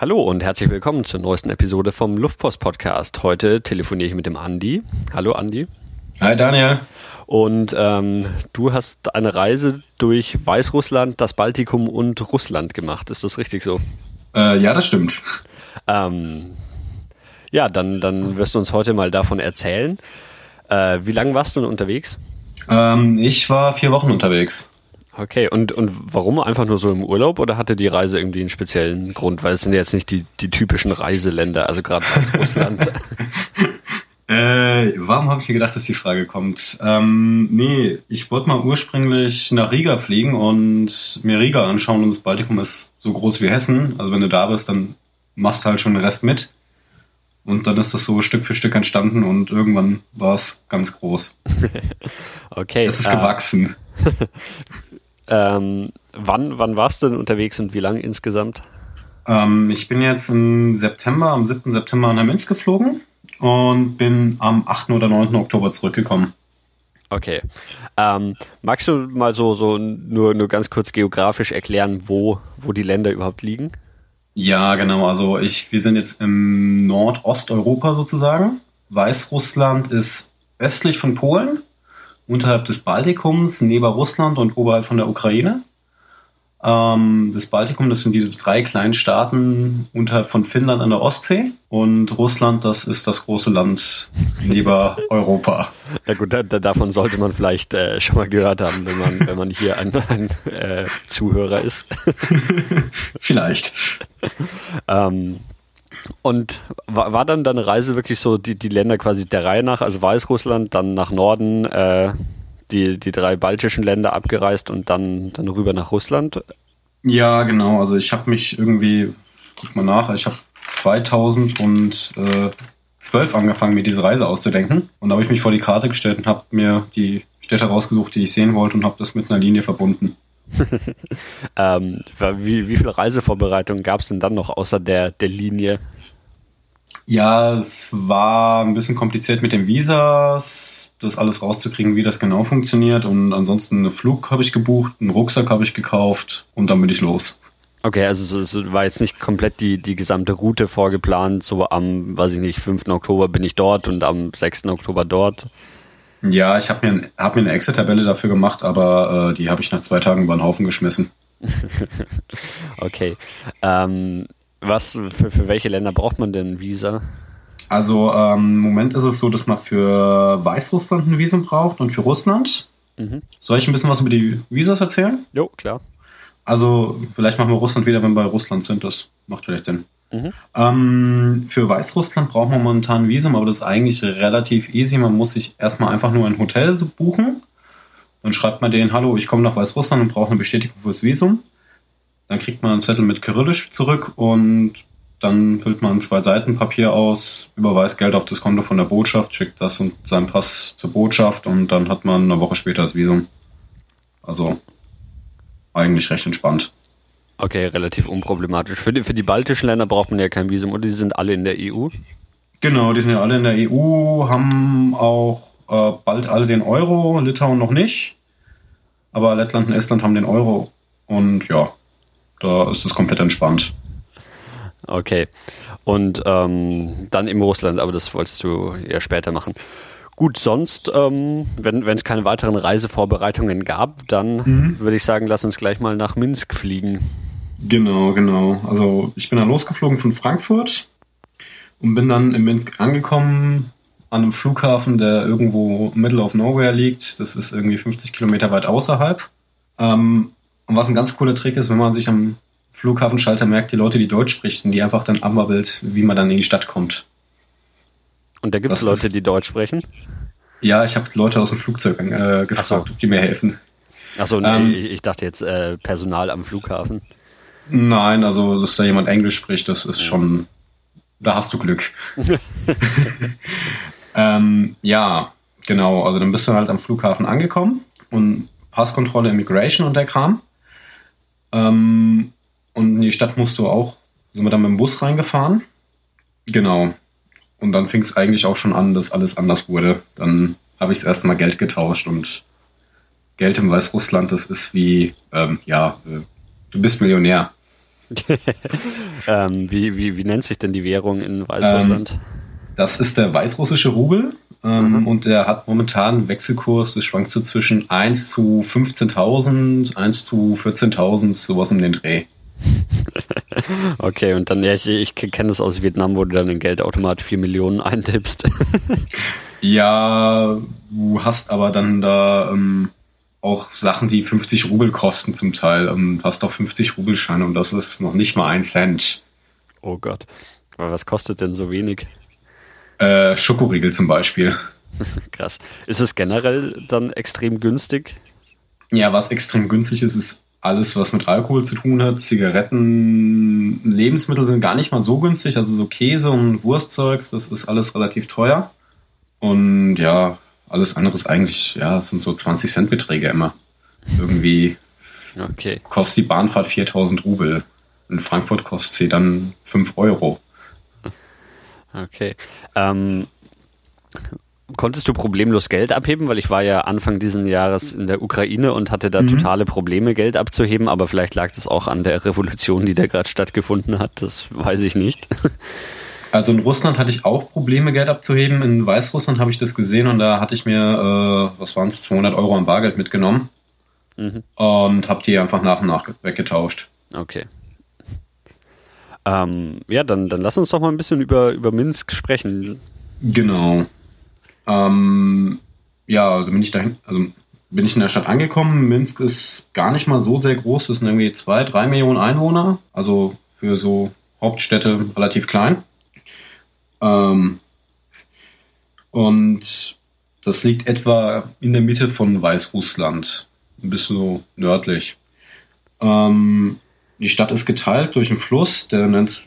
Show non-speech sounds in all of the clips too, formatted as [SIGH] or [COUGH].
Hallo und herzlich willkommen zur neuesten Episode vom Luftpost Podcast. Heute telefoniere ich mit dem Andi. Hallo Andi. Hi Daniel. Und ähm, du hast eine Reise durch Weißrussland, das Baltikum und Russland gemacht. Ist das richtig so? Äh, ja, das stimmt. Ähm, ja, dann, dann wirst du uns heute mal davon erzählen. Äh, wie lange warst du denn unterwegs? Ähm, ich war vier Wochen unterwegs. Okay, und, und warum einfach nur so im Urlaub oder hatte die Reise irgendwie einen speziellen Grund? Weil es sind jetzt nicht die, die typischen Reiseländer, also gerade [LAUGHS] Russland. äh, warum habe ich mir gedacht, dass die Frage kommt? Ähm, nee, ich wollte mal ursprünglich nach Riga fliegen und mir Riga anschauen und das Baltikum ist so groß wie Hessen. Also wenn du da bist, dann machst du halt schon den Rest mit. Und dann ist das so Stück für Stück entstanden und irgendwann war es ganz groß. [LAUGHS] okay. Es ist äh, gewachsen. [LAUGHS] ähm, wann wann warst du denn unterwegs und wie lange insgesamt? Ähm, ich bin jetzt im September, am 7. September nach Minsk geflogen und bin am 8. oder 9. Oktober zurückgekommen. Okay. Ähm, magst du mal so, so nur, nur ganz kurz geografisch erklären, wo, wo die Länder überhaupt liegen? Ja, genau. Also ich, wir sind jetzt im Nordosteuropa sozusagen. Weißrussland ist östlich von Polen, unterhalb des Baltikums, neben Russland und oberhalb von der Ukraine. Ähm, das Baltikum, das sind diese drei kleinen Staaten unterhalb von Finnland an der Ostsee. Und Russland, das ist das große Land neben Europa. Ja gut, da, davon sollte man vielleicht äh, schon mal gehört haben, wenn man, wenn man hier ein, ein äh, Zuhörer ist. [LAUGHS] vielleicht. ähm, und war, war dann deine Reise wirklich so die, die Länder quasi der Reihe nach, also Weißrussland, dann nach Norden, äh, die, die drei baltischen Länder abgereist und dann, dann rüber nach Russland? Ja, genau. Also ich habe mich irgendwie, guck mal nach, ich habe 2012 angefangen, mir diese Reise auszudenken. Und da habe ich mich vor die Karte gestellt und habe mir die Städte rausgesucht, die ich sehen wollte und habe das mit einer Linie verbunden. [LAUGHS] ähm, wie, wie viel Reisevorbereitung gab es denn dann noch außer der, der Linie? Ja, es war ein bisschen kompliziert mit den Visas, das alles rauszukriegen, wie das genau funktioniert. Und ansonsten einen Flug habe ich gebucht, einen Rucksack habe ich gekauft und dann bin ich los. Okay, also es war jetzt nicht komplett die, die gesamte Route vorgeplant, so am, weiß ich nicht, 5. Oktober bin ich dort und am 6. Oktober dort. Ja, ich habe mir, hab mir eine Excel-Tabelle dafür gemacht, aber äh, die habe ich nach zwei Tagen über den Haufen geschmissen. [LAUGHS] okay. Ähm, was, für, für welche Länder braucht man denn Visa? Also ähm, im Moment ist es so, dass man für Weißrussland ein Visum braucht und für Russland. Mhm. Soll ich ein bisschen was über die Visas erzählen? Jo, klar. Also vielleicht machen wir Russland wieder, wenn wir bei Russland sind. Das macht vielleicht Sinn. Mhm. Ähm, für Weißrussland braucht man momentan ein Visum, aber das ist eigentlich relativ easy. Man muss sich erstmal einfach nur ein Hotel buchen. Dann schreibt man denen, hallo, ich komme nach Weißrussland und brauche eine Bestätigung fürs Visum. Dann kriegt man einen Zettel mit Kyrillisch zurück und dann füllt man zwei Seiten Papier aus, überweist Geld auf das Konto von der Botschaft, schickt das und seinen Pass zur Botschaft und dann hat man eine Woche später das Visum. Also eigentlich recht entspannt. Okay, relativ unproblematisch. Für die, für die baltischen Länder braucht man ja kein Visum und die sind alle in der EU? Genau, die sind ja alle in der EU, haben auch äh, bald alle den Euro, Litauen noch nicht. Aber Lettland und Estland haben den Euro und ja, da ist es komplett entspannt. Okay. Und ähm, dann im Russland, aber das wolltest du ja später machen. Gut, sonst, ähm, wenn es keine weiteren Reisevorbereitungen gab, dann mhm. würde ich sagen, lass uns gleich mal nach Minsk fliegen. Genau, genau. Also ich bin dann losgeflogen von Frankfurt und bin dann in Minsk angekommen an einem Flughafen, der irgendwo middle of nowhere liegt. Das ist irgendwie 50 Kilometer weit außerhalb. Ähm, und was ein ganz cooler Trick ist, wenn man sich am Flughafenschalter merkt, die Leute, die Deutsch sprechen, die einfach dann abwabbelt, wie man dann in die Stadt kommt. Und da gibt es Leute, die Deutsch sprechen? Ja, ich habe Leute aus dem Flugzeug äh, gefragt, so. ob die mir helfen. Achso, nee, ähm, ich dachte jetzt äh, Personal am Flughafen. Nein, also dass da jemand Englisch spricht, das ist schon, da hast du Glück. [LAUGHS] ähm, ja, genau, also dann bist du halt am Flughafen angekommen und Passkontrolle, Immigration und der Kram. Ähm, und in die Stadt musst du auch, sind wir dann mit dem Bus reingefahren. Genau. Und dann fing es eigentlich auch schon an, dass alles anders wurde. Dann habe ich das erste Mal Geld getauscht und Geld im Weißrussland, das ist wie, ähm, ja, äh, du bist Millionär. [LAUGHS] ähm, wie, wie, wie nennt sich denn die Währung in Weißrussland? Ähm, das ist der weißrussische Rubel. Ähm, mhm. Und der hat momentan einen Wechselkurs, das schwankt so zwischen 1 zu 15.000, 1 zu 14.000, sowas um den Dreh. [LAUGHS] okay, und dann, ja, ich, ich kenne das aus Vietnam, wo du dann in Geldautomat 4 Millionen [LAUGHS] eintippst. [LAUGHS] ja, du hast aber dann da ähm, auch Sachen, die 50 Rubel kosten zum Teil. Ähm, du hast auch 50 Rubelscheine und das ist noch nicht mal ein Cent. Oh Gott. Aber was kostet denn so wenig? Äh, Schokoriegel zum Beispiel. [LAUGHS] Krass. Ist es generell dann extrem günstig? Ja, was extrem günstig ist, ist alles, was mit Alkohol zu tun hat. Zigaretten, Lebensmittel sind gar nicht mal so günstig. Also so Käse und Wurstzeugs, das ist alles relativ teuer. Und ja, alles andere ist eigentlich, ja, sind so 20 Cent Beträge immer. Irgendwie okay. kostet die Bahnfahrt 4000 Rubel. In Frankfurt kostet sie dann 5 Euro. Okay. Ähm, konntest du problemlos Geld abheben? Weil ich war ja Anfang dieses Jahres in der Ukraine und hatte da mhm. totale Probleme, Geld abzuheben, aber vielleicht lag das auch an der Revolution, die da gerade stattgefunden hat. Das weiß ich nicht. [LAUGHS] Also in Russland hatte ich auch Probleme, Geld abzuheben. In Weißrussland habe ich das gesehen und da hatte ich mir, äh, was waren es, 200 Euro an Bargeld mitgenommen mhm. und habe die einfach nach und nach weggetauscht. Okay. Ähm, ja, dann, dann lass uns doch mal ein bisschen über, über Minsk sprechen. Genau. Ähm, ja, da bin ich dahin, also bin ich in der Stadt angekommen. Minsk ist gar nicht mal so sehr groß, das sind irgendwie zwei, drei Millionen Einwohner, also für so Hauptstädte relativ klein. Ähm, und das liegt etwa in der Mitte von Weißrussland, ein bisschen so nördlich. Ähm, die Stadt ist geteilt durch einen Fluss, der nennt,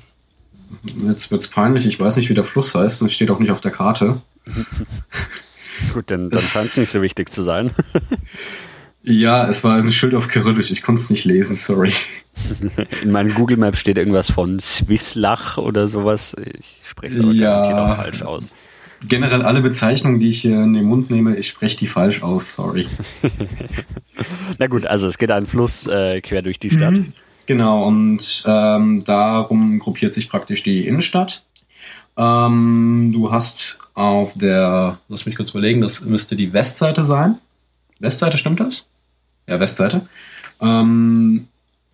jetzt wird's peinlich, ich weiß nicht, wie der Fluss heißt, das steht auch nicht auf der Karte. [LAUGHS] Gut, dann, dann scheint es nicht so wichtig zu sein. [LAUGHS] ja, es war ein Schild auf Kyrillisch, ich konnte es nicht lesen, sorry. In meinem Google Map steht irgendwas von Swisslach oder sowas. Ich spreche es aber ja, auch falsch aus. Generell alle Bezeichnungen, die ich hier in den Mund nehme, ich spreche die falsch aus, sorry. [LAUGHS] Na gut, also es geht ein Fluss äh, quer durch die Stadt. Mhm. Genau, und ähm, darum gruppiert sich praktisch die Innenstadt. Ähm, du hast auf der, lass mich kurz überlegen, das müsste die Westseite sein. Westseite, stimmt das? Ja, Westseite. Ähm,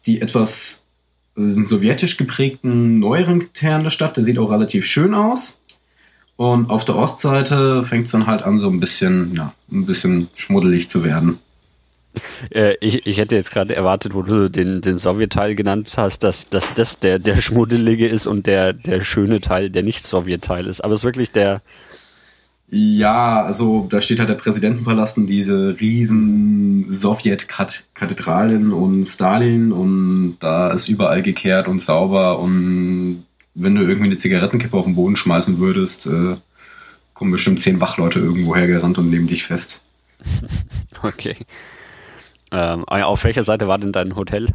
die etwas sowjetisch geprägten neueren Teil der Stadt, der sieht auch relativ schön aus. Und auf der Ostseite fängt es dann halt an, so ein bisschen, ja, ein bisschen schmuddelig zu werden. Äh, ich, ich hätte jetzt gerade erwartet, wo du den, den Sowjet-Teil genannt hast, dass, dass das der, der schmuddelige ist und der, der schöne Teil der Nicht-Sowjet-Teil ist. Aber es ist wirklich der. Ja, also da steht halt der Präsidentenpalast und diese riesen Sowjet-Kathedralen und Stalin und da ist überall gekehrt und sauber und wenn du irgendwie eine Zigarettenkippe auf den Boden schmeißen würdest, äh, kommen bestimmt zehn Wachleute irgendwo hergerannt und nehmen dich fest. [LAUGHS] Okay. Ähm, ah auf welcher Seite war denn dein Hotel?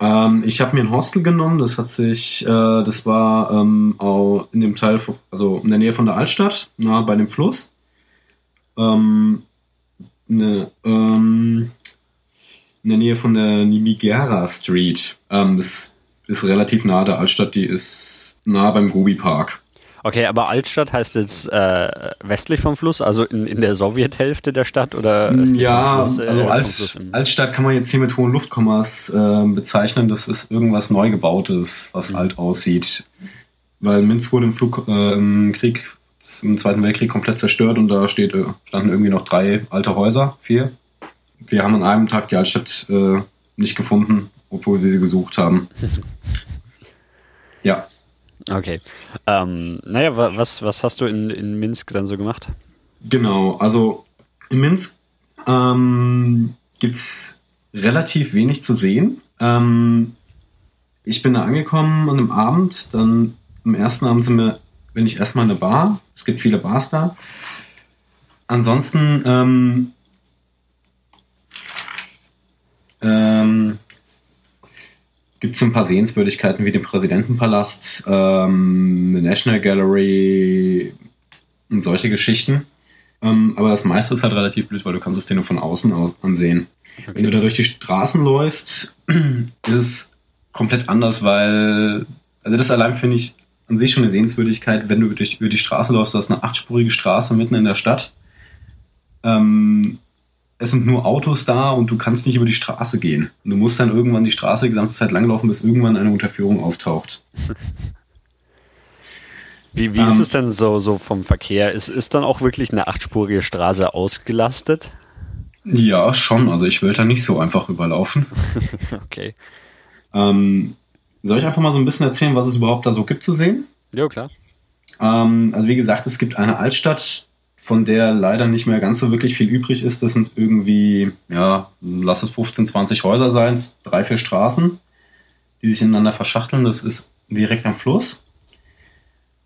Ähm, ich habe mir ein Hostel genommen. Das hat sich, äh, das war ähm, in dem Teil, also in der Nähe von der Altstadt, nah bei dem Fluss. Ähm, ne, ähm, in der Nähe von der Nimigera Street. Ähm, das ist relativ nah der Altstadt. Die ist nah beim Gobi Park. Okay, aber Altstadt heißt jetzt äh, westlich vom Fluss, also in, in der Sowjethälfte der Stadt oder? Ja, Fluss, äh, also Alt, Altstadt kann man jetzt hier mit hohen Luftkommas äh, bezeichnen. Das ist irgendwas Neugebautes, was mhm. alt aussieht. Weil Minsk wurde im, Flug, äh, im Krieg, im Zweiten Weltkrieg komplett zerstört und da steht, äh, standen irgendwie noch drei alte Häuser, vier. Wir haben an einem Tag die Altstadt äh, nicht gefunden, obwohl wir sie gesucht haben. [LAUGHS] ja. Okay. Ähm, naja, was, was hast du in, in Minsk dann so gemacht? Genau, also in Minsk ähm, gibt es relativ wenig zu sehen. Ähm, ich bin da angekommen an einem Abend, dann am ersten Abend sind wir, bin ich erstmal in eine Bar. Es gibt viele Bars da. Ansonsten ähm, ähm, gibt es ein paar Sehenswürdigkeiten wie den Präsidentenpalast, ähm, eine National Gallery und solche Geschichten. Ähm, aber das meiste ist halt relativ blöd, weil du kannst es dir nur von außen aus ansehen. Okay. Wenn du da durch die Straßen läufst, [CLEARS THROAT] ist es komplett anders, weil, also das allein finde ich an sich schon eine Sehenswürdigkeit, wenn du durch, über die Straße läufst, du hast eine achtspurige Straße mitten in der Stadt. Ähm, es sind nur Autos da und du kannst nicht über die Straße gehen. Und du musst dann irgendwann die Straße die gesamte Zeit langlaufen, bis irgendwann eine Unterführung auftaucht. [LAUGHS] Wie, wie ähm, ist es denn so, so vom Verkehr? Ist, ist dann auch wirklich eine achtspurige Straße ausgelastet? Ja, schon. Also ich will da nicht so einfach überlaufen. [LAUGHS] okay. Ähm, soll ich einfach mal so ein bisschen erzählen, was es überhaupt da so gibt zu sehen? Ja, klar. Ähm, also wie gesagt, es gibt eine Altstadt, von der leider nicht mehr ganz so wirklich viel übrig ist. Das sind irgendwie, ja, lass es 15, 20 Häuser sein, drei, vier Straßen, die sich ineinander verschachteln. Das ist direkt am Fluss.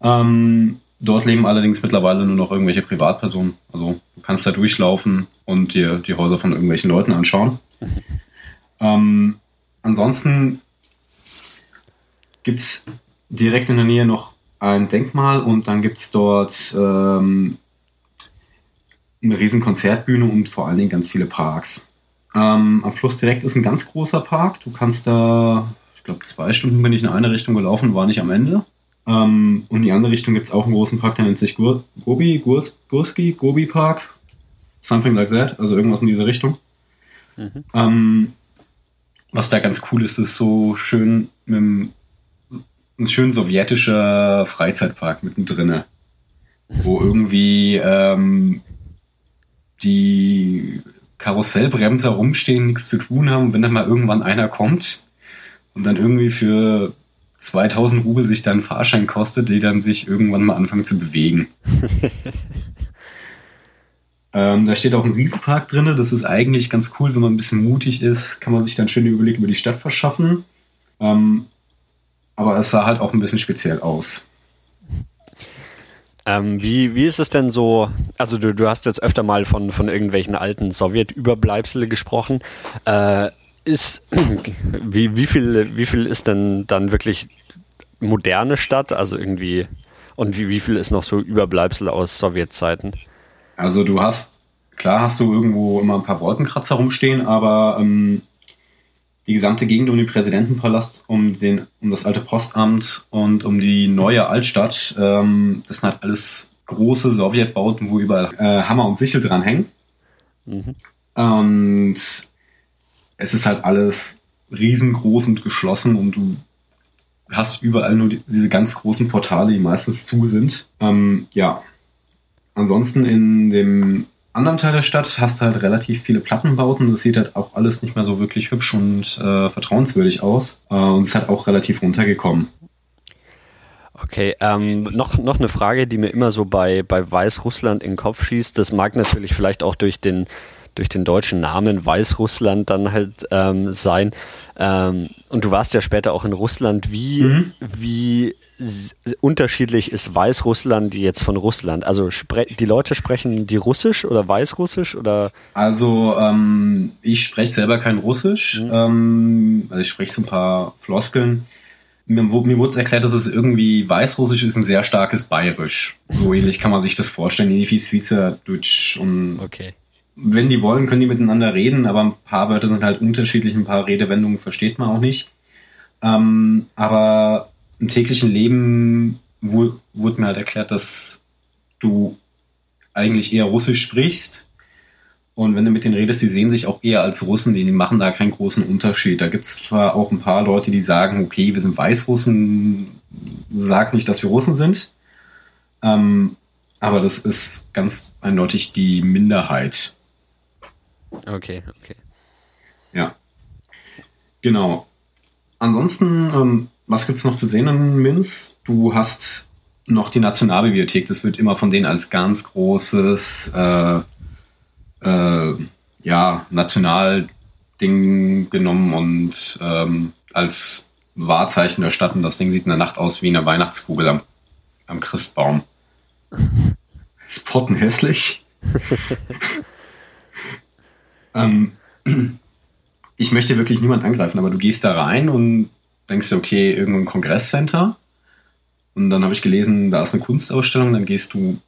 Ähm, dort leben allerdings mittlerweile nur noch irgendwelche Privatpersonen. Also du kannst da durchlaufen und dir die Häuser von irgendwelchen Leuten anschauen. ähm, ansonsten gibt es direkt in der Nähe noch ein Denkmal und dann gibt es dort ähm, eine riesen Konzertbühne und vor allen Dingen ganz viele Parks. Ähm, am Fluss direkt ist ein ganz großer Park. Du kannst da, ich glaube, zwei Stunden bin ich in eine Richtung gelaufen, war nicht am Ende. Ähm, und in die andere Richtung gibt es auch einen großen Park, der nennt sich Gur Gobi, Gurs Gurski, Gobi Park. Something like that, also irgendwas in diese Richtung. Mhm. Ähm, was da ganz cool ist, ist so schön mit einem, ein schön sowjetischer Freizeitpark mittendrin, wo irgendwie ähm, die Karussellbremser rumstehen, nichts zu tun haben. Wenn dann mal irgendwann einer kommt und dann irgendwie für 2000 Rubel sich dann Fahrschein kostet, die dann sich irgendwann mal anfangen zu bewegen. [LAUGHS] ähm, da steht auch ein Riesenpark drin. Das ist eigentlich ganz cool, wenn man ein bisschen mutig ist, kann man sich dann schön Überblick über die Stadt verschaffen. Ähm, aber es sah halt auch ein bisschen speziell aus. Ähm, wie, wie ist es denn so? Also du, du hast jetzt öfter mal von, von irgendwelchen alten Sowjetüberbleibsel gesprochen. Äh, ist, [CLEARS THROAT] wie, wie, viel, wie viel ist denn dann wirklich moderne Stadt? Also irgendwie, und wie, wie viel ist noch so Überbleibsel aus Sowjetzeiten? Also du hast, klar hast du irgendwo immer ein paar Wolkenkratzer rumstehen, aber ähm, die gesamte Gegend um den Präsidentenpalast, um, den, um das alte Postamt und um die neue Altstadt, ähm, das sind halt alles große Sowjetbauten, wo überall äh, Hammer und Sichel dranhängen. Mhm. Und es ist halt alles riesengroß und geschlossen und du hast überall nur die, diese ganz großen Portale, die meistens zu sind. Ähm, ja. Ansonsten in dem anderen Teil der Stadt hast du halt relativ viele Plattenbauten. Das sieht halt auch alles nicht mehr so wirklich hübsch und äh, vertrauenswürdig aus. Äh, und es hat auch relativ runtergekommen. Okay, ähm, noch, noch eine Frage, die mir immer so bei, bei Weißrussland in den Kopf schießt. Das mag natürlich vielleicht auch durch den durch den deutschen Namen Weißrussland dann halt ähm, sein. Ähm, und du warst ja später auch in Russland. Wie, mhm. wie unterschiedlich ist Weißrussland jetzt von Russland? Also die Leute sprechen die Russisch oder Weißrussisch oder? Also ähm, ich spreche selber kein Russisch. Mhm. Ähm, also ich spreche so ein paar Floskeln. Mir, mir wurde es erklärt, dass es irgendwie Weißrussisch ist ein sehr starkes Bayerisch. So ähnlich kann man sich das vorstellen, ähnlich wie Schweizerdeutsch und okay wenn die wollen, können die miteinander reden, aber ein paar Wörter sind halt unterschiedlich, ein paar Redewendungen versteht man auch nicht. Ähm, aber im täglichen Leben wurde mir halt erklärt, dass du eigentlich eher Russisch sprichst. Und wenn du mit denen redest, die sehen sich auch eher als Russen, die machen da keinen großen Unterschied. Da gibt es zwar auch ein paar Leute, die sagen, okay, wir sind Weißrussen, sag nicht, dass wir Russen sind. Ähm, aber das ist ganz eindeutig die Minderheit. Okay, okay. Ja. Genau. Ansonsten, ähm, was gibt's noch zu sehen in Minsk? Du hast noch die Nationalbibliothek. Das wird immer von denen als ganz großes äh, äh, ja, Nationalding genommen und ähm, als Wahrzeichen der Stadt. Und das Ding sieht in der Nacht aus wie eine Weihnachtskugel am, am Christbaum. Ist pottenhässlich. [LAUGHS] ähm, ich möchte wirklich niemand angreifen, aber du gehst da rein und denkst dir, okay, irgendein Kongresscenter. Und dann habe ich gelesen, da ist eine Kunstausstellung, dann gehst du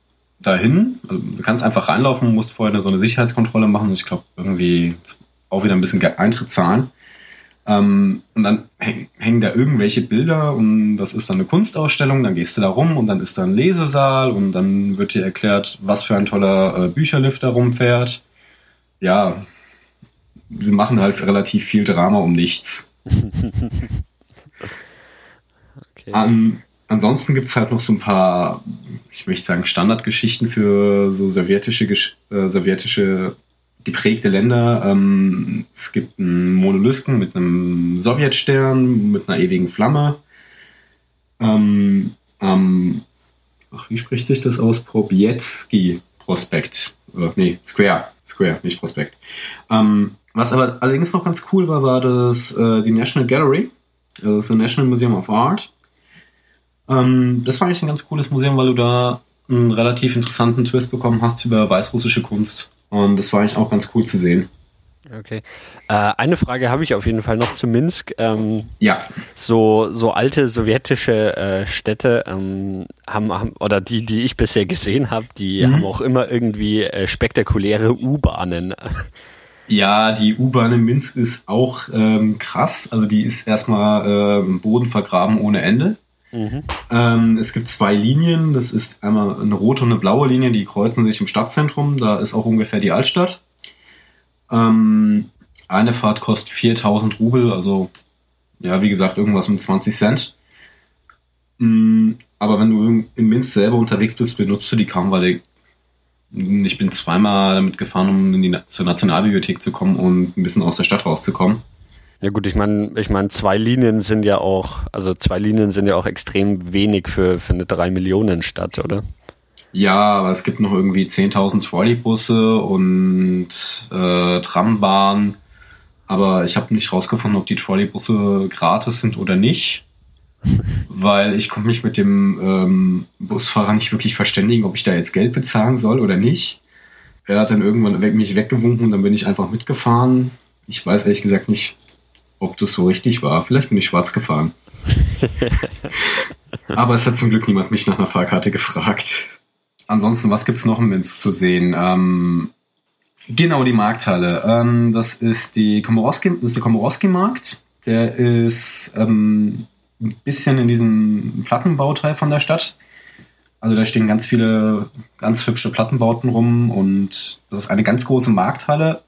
dahin. Also du kannst einfach reinlaufen, musst vorher so eine Sicherheitskontrolle machen. Ich glaube, irgendwie auch wieder ein bisschen Eintritt zahlen. Ähm, und dann häng, hängen da irgendwelche Bilder und das ist dann eine Kunstausstellung, dann gehst du da rum und dann ist da ein Lesesaal und dann wird dir erklärt, was für ein toller äh, Bücherlift da rumfährt. Ja, sie machen halt relativ viel Drama um nichts. [LAUGHS] okay. An, ansonsten gibt es halt noch so ein paar, ich möchte sagen, Standardgeschichten für so sowjetische, äh, sowjetische geprägte Länder. Ähm, es gibt einen Monolisken mit einem Sowjetstern, mit einer ewigen Flamme. Ähm, ähm, ach, wie spricht sich das aus? Probietski Prospekt. Äh, nee, Square. Square, nicht Prospekt. Ähm, was aber allerdings noch ganz cool war, war das äh, die National Gallery. Also das National Museum of Art. Ähm, das war eigentlich ein ganz cooles Museum, weil du da einen relativ interessanten Twist bekommen hast über weißrussische Kunst. Und das war eigentlich auch ganz cool zu sehen. Okay. Äh, eine Frage habe ich auf jeden Fall noch zu Minsk. Ähm, ja. So, so alte sowjetische äh, Städte ähm, haben, haben, oder die, die ich bisher gesehen habe, die mhm. haben auch immer irgendwie äh, spektakuläre U-Bahnen. [LAUGHS] Ja, die U-Bahn in Minsk ist auch ähm, krass. Also die ist erstmal äh, Boden vergraben ohne Ende. Mhm. Ähm, es gibt zwei Linien. Das ist einmal eine rote und eine blaue Linie, die kreuzen sich im Stadtzentrum. Da ist auch ungefähr die Altstadt. Ähm, eine Fahrt kostet 4000 Rubel, also ja, wie gesagt, irgendwas um 20 Cent. Mhm, aber wenn du in Minsk selber unterwegs bist, benutzt du die kaum, weil ich bin zweimal damit gefahren, um in die, zur Nationalbibliothek zu kommen und ein bisschen aus der Stadt rauszukommen. Ja gut, ich meine, ich meine, zwei Linien sind ja auch, also zwei Linien sind ja auch extrem wenig für, für eine drei Millionen Stadt, oder? Ja, aber es gibt noch irgendwie 10.000 Trolleybusse und äh, Trambahnen. Aber ich habe nicht rausgefunden, ob die Trolleybusse gratis sind oder nicht. [LAUGHS] Weil ich konnte mich mit dem ähm, Busfahrer nicht wirklich verständigen, ob ich da jetzt Geld bezahlen soll oder nicht. Er hat dann irgendwann weg, mich weggewunken und dann bin ich einfach mitgefahren. Ich weiß ehrlich gesagt nicht, ob das so richtig war. Vielleicht bin ich schwarz gefahren. [LAUGHS] Aber es hat zum Glück niemand mich nach einer Fahrkarte gefragt. Ansonsten, was gibt es noch in Minsk zu sehen? Ähm, genau, die Markthalle. Ähm, das ist, die Komorowski, das ist der Komorowski-Markt. Der ist ähm, ein bisschen in diesem Plattenbauteil von der Stadt. Also da stehen ganz viele ganz hübsche Plattenbauten rum und das ist eine ganz große Markthalle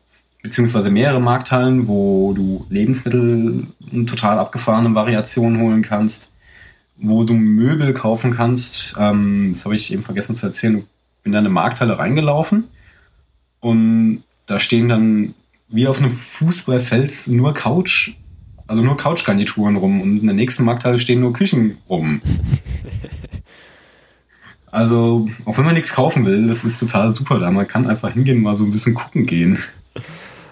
beziehungsweise mehrere Markthallen, wo du Lebensmittel in total abgefahrenen Variationen holen kannst, wo du Möbel kaufen kannst. Ähm, das habe ich eben vergessen zu erzählen. Ich bin da in eine Markthalle reingelaufen und da stehen dann wie auf einem Fußballfeld nur Couch, also nur Couchgarnituren rum und in der nächsten Markthalle stehen nur Küchen rum. Also, auch wenn man nichts kaufen will, das ist total super da. Man kann einfach hingehen mal so ein bisschen gucken gehen.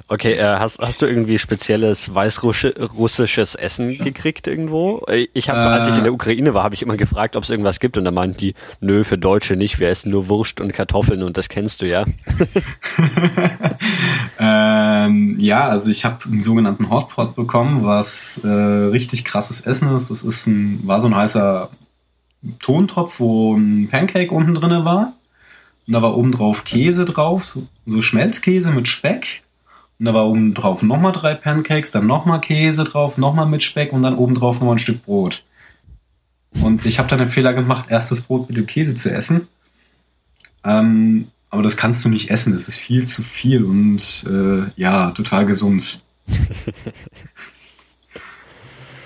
Okay, äh, hast, hast du irgendwie spezielles weißrussisches Essen gekriegt irgendwo? Äh, ich habe, äh, als ich in der äh. Ukraine war, habe ich immer gefragt, ob es irgendwas gibt und da meinten die, nö, für Deutsche nicht, wir essen nur Wurst und Kartoffeln und das kennst du ja. [LAUGHS] ähm, ja, also ich habe einen sogenannten Hotpot bekommen, was äh, richtig krasses Essen ist. Das ist ein, war so ein heißer Tontopf, wo ein Pancake unten drinne war. Und da war oben drauf Käse drauf, so, so Schmelzkäse mit Speck und da war oben drauf nochmal drei Pancakes, dann nochmal Käse drauf, nochmal mit Speck und dann oben drauf nochmal ein Stück Brot. Und ich habe dann den Fehler gemacht, erst das Brot mit dem Käse zu essen. Ähm, aber das kannst du nicht essen, das ist viel zu viel und äh, ja, total gesund. [LAUGHS]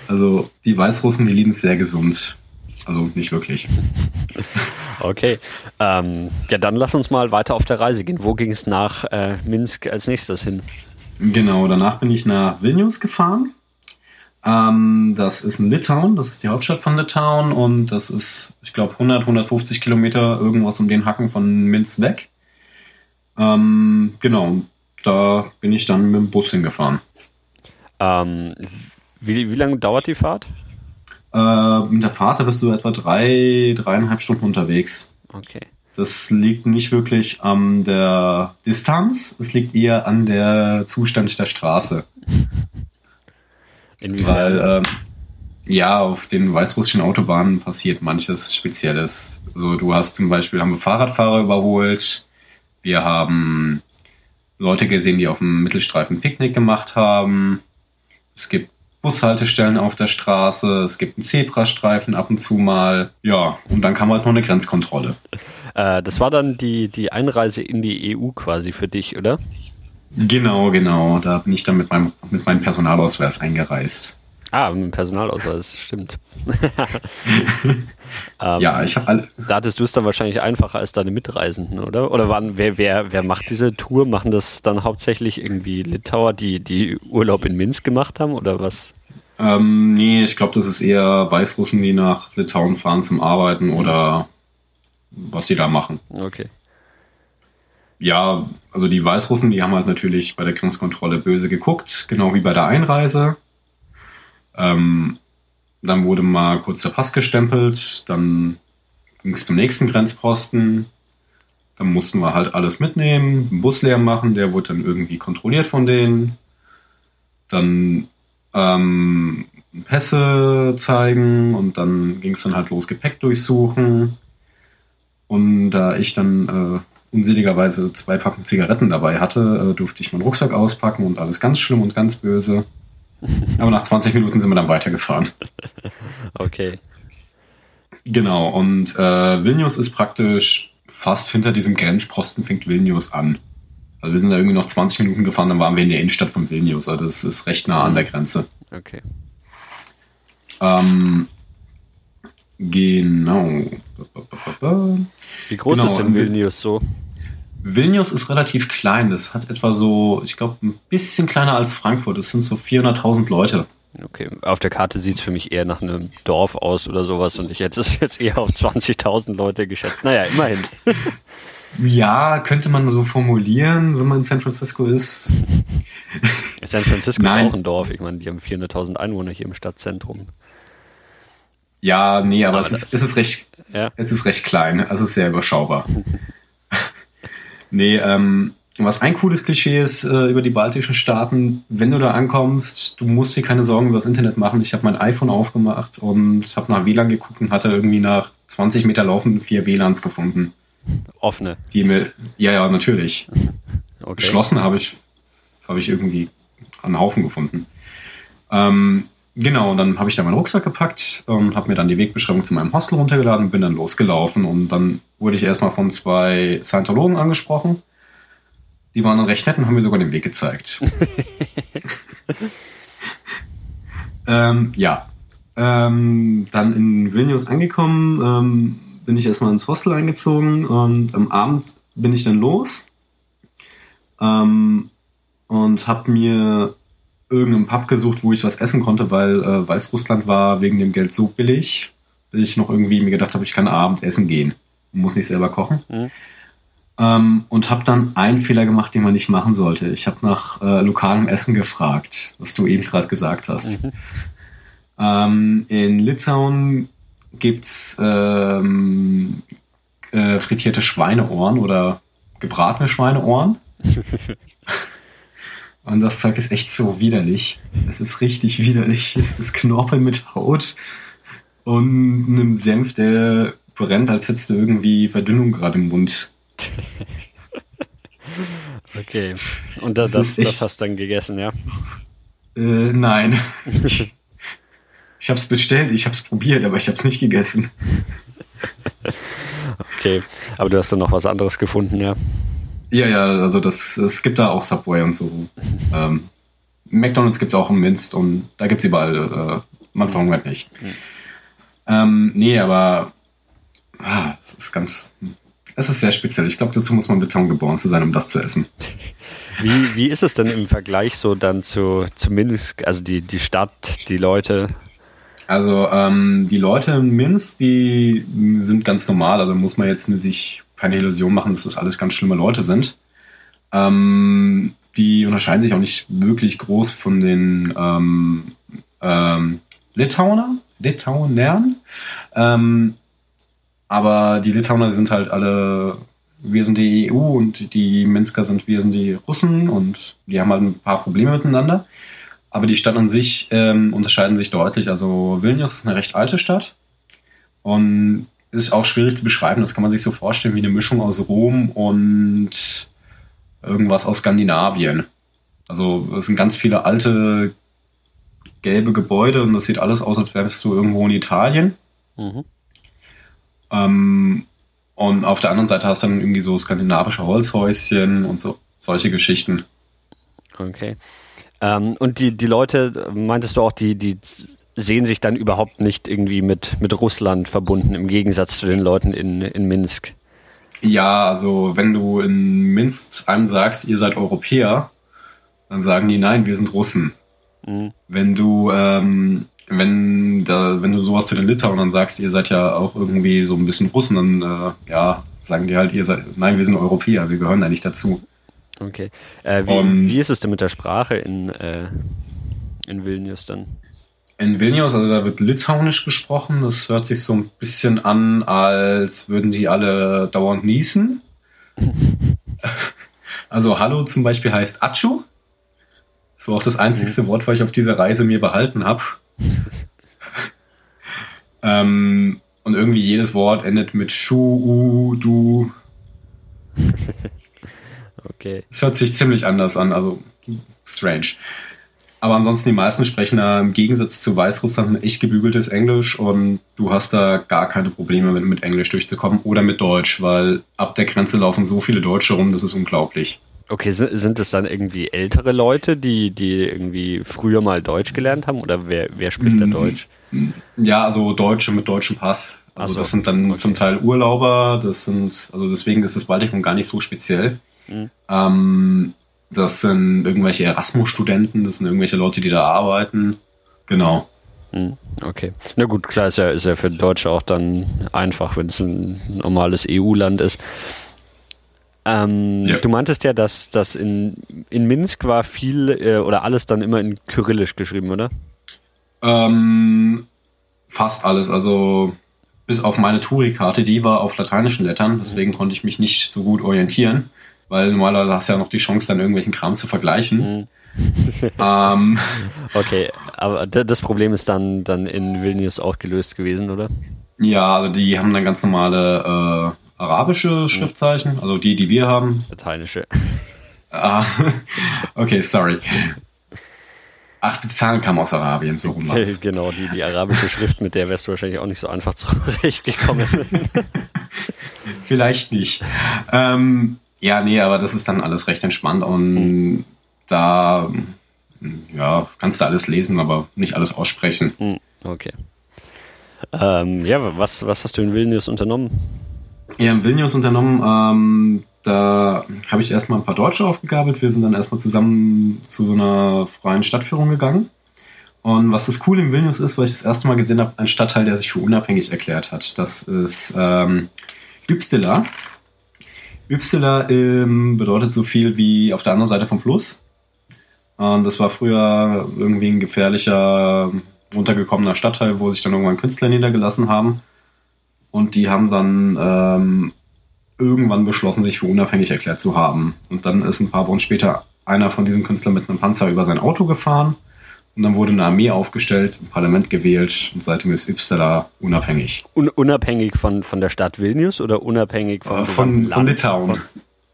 also die Weißrussen, die lieben es sehr gesund. Also nicht wirklich. [LAUGHS] Okay. Ähm, ja, dann lass uns mal weiter auf der Reise gehen. Wo ging es nach äh, Minsk als nächstes hin? Genau, danach bin ich nach Vilnius gefahren. Ähm, das ist in Litauen, das ist die Hauptstadt von Litauen und das ist, ich glaube, 100, 150 Kilometer irgendwas um den Hacken von Minsk weg. Ähm, genau, da bin ich dann mit dem Bus hingefahren. Ähm, wie, wie lange dauert die Fahrt? Äh, mit der Fahrt bist du etwa drei, dreieinhalb Stunden unterwegs. Okay. Das liegt nicht wirklich an der Distanz, es liegt eher an der Zustand der Straße. [LAUGHS] Inwiefern? Weil, äh, ja, auf den weißrussischen Autobahnen passiert manches Spezielles. Also du hast zum Beispiel, haben wir Fahrradfahrer überholt, wir haben Leute gesehen, die auf dem Mittelstreifen Picknick gemacht haben. Es gibt Bushaltestellen auf der Straße, es gibt einen Zebrastreifen ab und zu mal. Ja, und dann kam halt noch eine Grenzkontrolle. [LAUGHS] Äh, das war dann die, die Einreise in die EU quasi für dich, oder? Genau, genau. Da bin ich dann mit meinem, mit meinem Personalausweis eingereist. Ah, mit dem Personalausweis, stimmt. [LAUGHS] ähm, ja, ich habe alle. Da hattest du es dann wahrscheinlich einfacher als deine Mitreisenden, oder? Oder waren, wer, wer, wer macht diese Tour? Machen das dann hauptsächlich irgendwie Litauer, die, die Urlaub in Minsk gemacht haben, oder was? Ähm, nee, ich glaube, das ist eher Weißrussen, die nach Litauen fahren zum Arbeiten oder was sie da machen. Okay. Ja, also die Weißrussen, die haben halt natürlich bei der Grenzkontrolle böse geguckt, genau wie bei der Einreise. Ähm, dann wurde mal kurz der Pass gestempelt, dann ging es zum nächsten Grenzposten. Dann mussten wir halt alles mitnehmen, einen Bus leer machen, der wurde dann irgendwie kontrolliert von denen. Dann ähm, Pässe zeigen und dann ging es dann halt los, Gepäck durchsuchen. Und da ich dann äh, unseligerweise zwei Packungen Zigaretten dabei hatte, äh, durfte ich meinen Rucksack auspacken und alles ganz schlimm und ganz böse. [LAUGHS] Aber nach 20 Minuten sind wir dann weitergefahren. [LAUGHS] Okay. Genau, und äh, Vilnius ist praktisch fast hinter diesem Grenzposten fängt Vilnius an. Also wir sind da irgendwie noch 20 Minuten gefahren, dann waren wir in der Innenstadt von Vilnius. Also das ist recht nah an der Grenze. Okay. Ähm, genau. Wie groß genau. ist denn Vilnius so? Vilnius ist relativ klein. Das hat etwa so, ich glaube, ein bisschen kleiner als Frankfurt. Das sind so 400.000 Leute. Okay, auf der Karte sieht es für mich eher nach einem Dorf aus oder sowas und ich hätte es jetzt eher auf 20.000 Leute geschätzt. Naja, immerhin. [LAUGHS] Ja, könnte man so formulieren, wenn man in San Francisco ist. [LAUGHS] San Francisco Nein. ist auch ein Dorf. Ich meine, die haben 400.000 Einwohner hier im Stadtzentrum. Ja, nee, aber, aber es, ist, es, ist recht, ja? es ist recht klein. Es ist sehr überschaubar. [LAUGHS] nee, ähm, was ein cooles Klischee ist äh, über die baltischen Staaten, wenn du da ankommst, du musst dir keine Sorgen über das Internet machen. Ich habe mein iPhone aufgemacht und habe nach WLAN geguckt und hatte irgendwie nach 20 Meter Laufen vier WLANs gefunden. Offene? Die mir, ja, ja, natürlich. Okay. Geschlossen habe ich, habe ich irgendwie einen Haufen gefunden. Ähm, genau, dann habe ich da meinen Rucksack gepackt und habe mir dann die Wegbeschreibung zu meinem Hostel runtergeladen und bin dann losgelaufen. Und dann wurde ich erstmal von zwei Scientologen angesprochen. Die waren dann recht nett und haben mir sogar den Weg gezeigt. [LAUGHS] ähm, ja. Ähm, dann in Vilnius angekommen, ähm, bin ich erstmal ins Hostel eingezogen und am Abend bin ich dann los ähm, und habe mir irgendeinen Pub gesucht, wo ich was essen konnte, weil äh, Weißrussland war wegen dem Geld so billig, dass ich noch irgendwie mir gedacht habe, ich kann Abend essen gehen. Muss nicht selber kochen. Mhm. Ähm, und habe dann einen Fehler gemacht, den man nicht machen sollte. Ich habe nach äh, lokalem Essen gefragt, was du eben gerade gesagt hast. Mhm. Ähm, in Litauen gibt's ähm, äh, frittierte Schweineohren oder gebratene Schweineohren. [LAUGHS] Und das Zeug ist echt so widerlich. Es ist richtig widerlich. Es ist Knorpel mit Haut und einem Senf, der brennt, als hättest du irgendwie Verdünnung gerade im Mund. [LAUGHS] okay. Und das, das, das, das hast du dann gegessen, ja? Äh, nein. [LAUGHS] ich, ich habe es bestellt, ich habe es probiert, aber ich habe es nicht gegessen. [LAUGHS] okay, aber du hast dann noch was anderes gefunden, ja? Ja, ja, also das, es gibt da auch Subway und so. Ähm, McDonalds gibt es auch in Minsk und da gibt es überall. Äh, man verhungert nicht. Mhm. Ähm, nee, aber ah, es ist ganz es ist sehr speziell. Ich glaube, dazu muss man Litauen geboren zu sein, um das zu essen. Wie, wie ist es denn im Vergleich so dann zu, zu Minsk, also die, die Stadt, die Leute? Also ähm, die Leute in Minsk, die sind ganz normal, also muss man jetzt sich keine Illusion machen, dass das alles ganz schlimme Leute sind. Ähm, die unterscheiden sich auch nicht wirklich groß von den ähm, ähm, Litauern, Litaunern. Ähm, aber die Litauer sind halt alle, wir sind die EU und die Minsker sind, wir sind die Russen und die haben halt ein paar Probleme miteinander. Aber die Stadt an sich ähm, unterscheiden sich deutlich. Also Vilnius ist eine recht alte Stadt und ist auch schwierig zu beschreiben. Das kann man sich so vorstellen wie eine Mischung aus Rom und irgendwas aus Skandinavien. Also es sind ganz viele alte gelbe Gebäude und das sieht alles aus, als wärst du irgendwo in Italien. Mhm. Ähm, und auf der anderen Seite hast du dann irgendwie so skandinavische Holzhäuschen und so solche Geschichten. Okay. Ähm, und die, die Leute, meintest du auch, die, die sehen sich dann überhaupt nicht irgendwie mit, mit Russland verbunden, im Gegensatz zu den Leuten in, in Minsk? Ja, also wenn du in Minsk einem sagst, ihr seid Europäer, dann sagen die, nein, wir sind Russen. Mhm. Wenn du, ähm, wenn, da, wenn du sowas zu den Litauen dann sagst, ihr seid ja auch irgendwie so ein bisschen Russen, dann äh, ja, sagen die halt, ihr seid, nein, wir sind Europäer, wir gehören da nicht dazu. Okay. Äh, wie, um, wie ist es denn mit der Sprache in, äh, in Vilnius dann? In Vilnius, also da wird Litauisch gesprochen. Das hört sich so ein bisschen an, als würden die alle dauernd niesen. [LAUGHS] also Hallo zum Beispiel heißt Achu. Das war auch das einzigste mhm. Wort, was ich auf dieser Reise mir behalten habe. [LAUGHS] ähm, und irgendwie jedes Wort endet mit Schu, U, Du. [LAUGHS] Okay. Es hört sich ziemlich anders an, also strange. Aber ansonsten die meisten sprechen da im Gegensatz zu Weißrussland ein echt gebügeltes Englisch und du hast da gar keine Probleme mit, mit Englisch durchzukommen oder mit Deutsch, weil ab der Grenze laufen so viele Deutsche rum, das ist unglaublich. Okay, sind es dann irgendwie ältere Leute, die, die irgendwie früher mal Deutsch gelernt haben oder wer, wer spricht da mm, Deutsch? Ja, also Deutsche mit deutschem Pass. Also so, das sind dann okay. zum Teil Urlauber, das sind, also deswegen ist das Baltikum gar nicht so speziell. Mhm. Ähm, das sind irgendwelche Erasmus-Studenten, das sind irgendwelche Leute, die da arbeiten. Genau. Mhm. Okay. Na gut, klar ist ja, ist ja für Deutsche auch dann einfach, wenn es ein normales EU-Land ist. Ähm, ja. Du meintest ja, dass, dass in, in Minsk war viel äh, oder alles dann immer in Kyrillisch geschrieben, oder? Ähm, fast alles. Also bis auf meine Touri-Karte, die war auf lateinischen Lettern, deswegen konnte ich mich nicht so gut orientieren weil normalerweise hast du ja noch die Chance, dann irgendwelchen Kram zu vergleichen. Mhm. ähm, [LAUGHS] okay, aber das Problem ist dann, dann in Vilnius auch gelöst gewesen, oder? Ja, also die haben dann ganz normale äh, arabische mhm. Schriftzeichen, also die, die wir haben. Lateinische. [LAUGHS] Ah, okay, sorry. Ach, die Zahlen kamen aus Arabien, so rum [LAUGHS] Genau, die, die arabische Schrift, mit der wärst du wahrscheinlich auch nicht so einfach zurechtgekommen. Vielleicht nicht. Ähm, ja, nee, aber das ist dann alles recht entspannt und mhm. da ja, kannst du alles lesen, aber nicht alles aussprechen. Mhm, okay. Ähm, ja, was, was hast du in Vilnius unternommen? Ja, in Vilnius unternommen, ähm, da habe ich erstmal ein paar Deutsche aufgegabelt. Wir sind dann erstmal zusammen zu so einer freien Stadtführung gegangen. Und was das Coole in Vilnius ist, weil ich das erste Mal gesehen habe, ein Stadtteil, der sich für unabhängig erklärt hat. Das ist ähm, Ypstila. Ypsila ähm, bedeutet so viel wie auf der anderen Seite vom Fluss. Und das war früher irgendwie ein gefährlicher, runtergekommener Stadtteil, wo sich dann irgendwann Künstler niedergelassen haben. Und die haben dann ähm, irgendwann beschlossen, sich für unabhängig erklärt zu haben. Und dann ist ein paar Wochen später einer von diesen Künstlern mit einem Panzer über sein Auto gefahren und dann wurde eine Armee aufgestellt, ein Parlament gewählt und seitdem ist Ypsala unabhängig. Un unabhängig von, von der Stadt Vilnius oder unabhängig von, äh, von, von Litauen?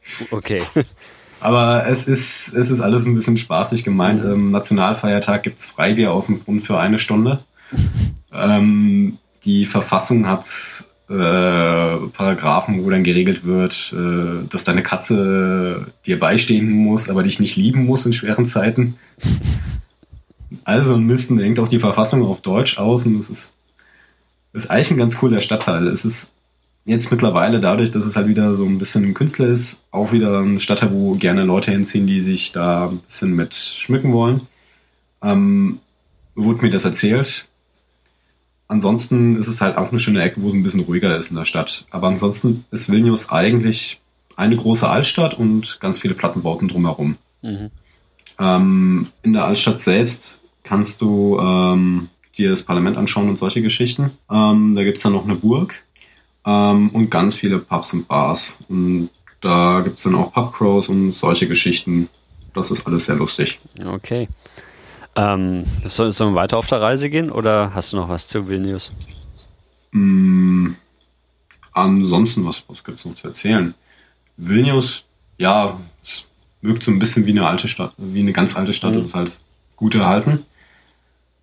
Von, okay. [LAUGHS] Aber es ist, es ist alles ein bisschen spaßig gemeint. Mhm. Im Nationalfeiertag gibt es Freibier aus dem Brunnen für eine Stunde. [LAUGHS] ähm, die Verfassung hat äh, Paragraphen, wo dann geregelt wird, äh, dass deine Katze dir beistehen muss, aber dich nicht lieben muss in schweren Zeiten. [LAUGHS] Also ein Mist und hängt auch die Verfassung auf Deutsch aus und das ist, ist eigentlich ein ganz cooler Stadtteil. Es ist jetzt mittlerweile dadurch, dass es halt wieder so ein bisschen ein Künstler ist, auch wieder ein Stadtteil, wo gerne Leute hinziehen, die sich da ein bisschen mit schmücken wollen. Ähm, wurde mir das erzählt. Ansonsten ist es halt auch eine schöne Ecke, wo es ein bisschen ruhiger ist in der Stadt. Aber ansonsten ist Vilnius eigentlich eine große Altstadt und ganz viele Plattenbauten drumherum. Mhm. Ähm, in der Altstadt selbst kannst du ähm, dir das Parlament anschauen und solche Geschichten. Ähm, da gibt es dann noch eine Burg ähm, und ganz viele Pubs und Bars. Und da gibt es dann auch Pubcrows und solche Geschichten. Das ist alles sehr lustig. Okay. Ähm, soll, sollen wir weiter auf der Reise gehen oder hast du noch was zu Vilnius? Mm, ansonsten, was, was gibt es noch zu erzählen? Vilnius, ja, es wirkt so ein bisschen wie eine alte Stadt, wie eine ganz alte Stadt. Mhm. Das ist halt gut erhalten.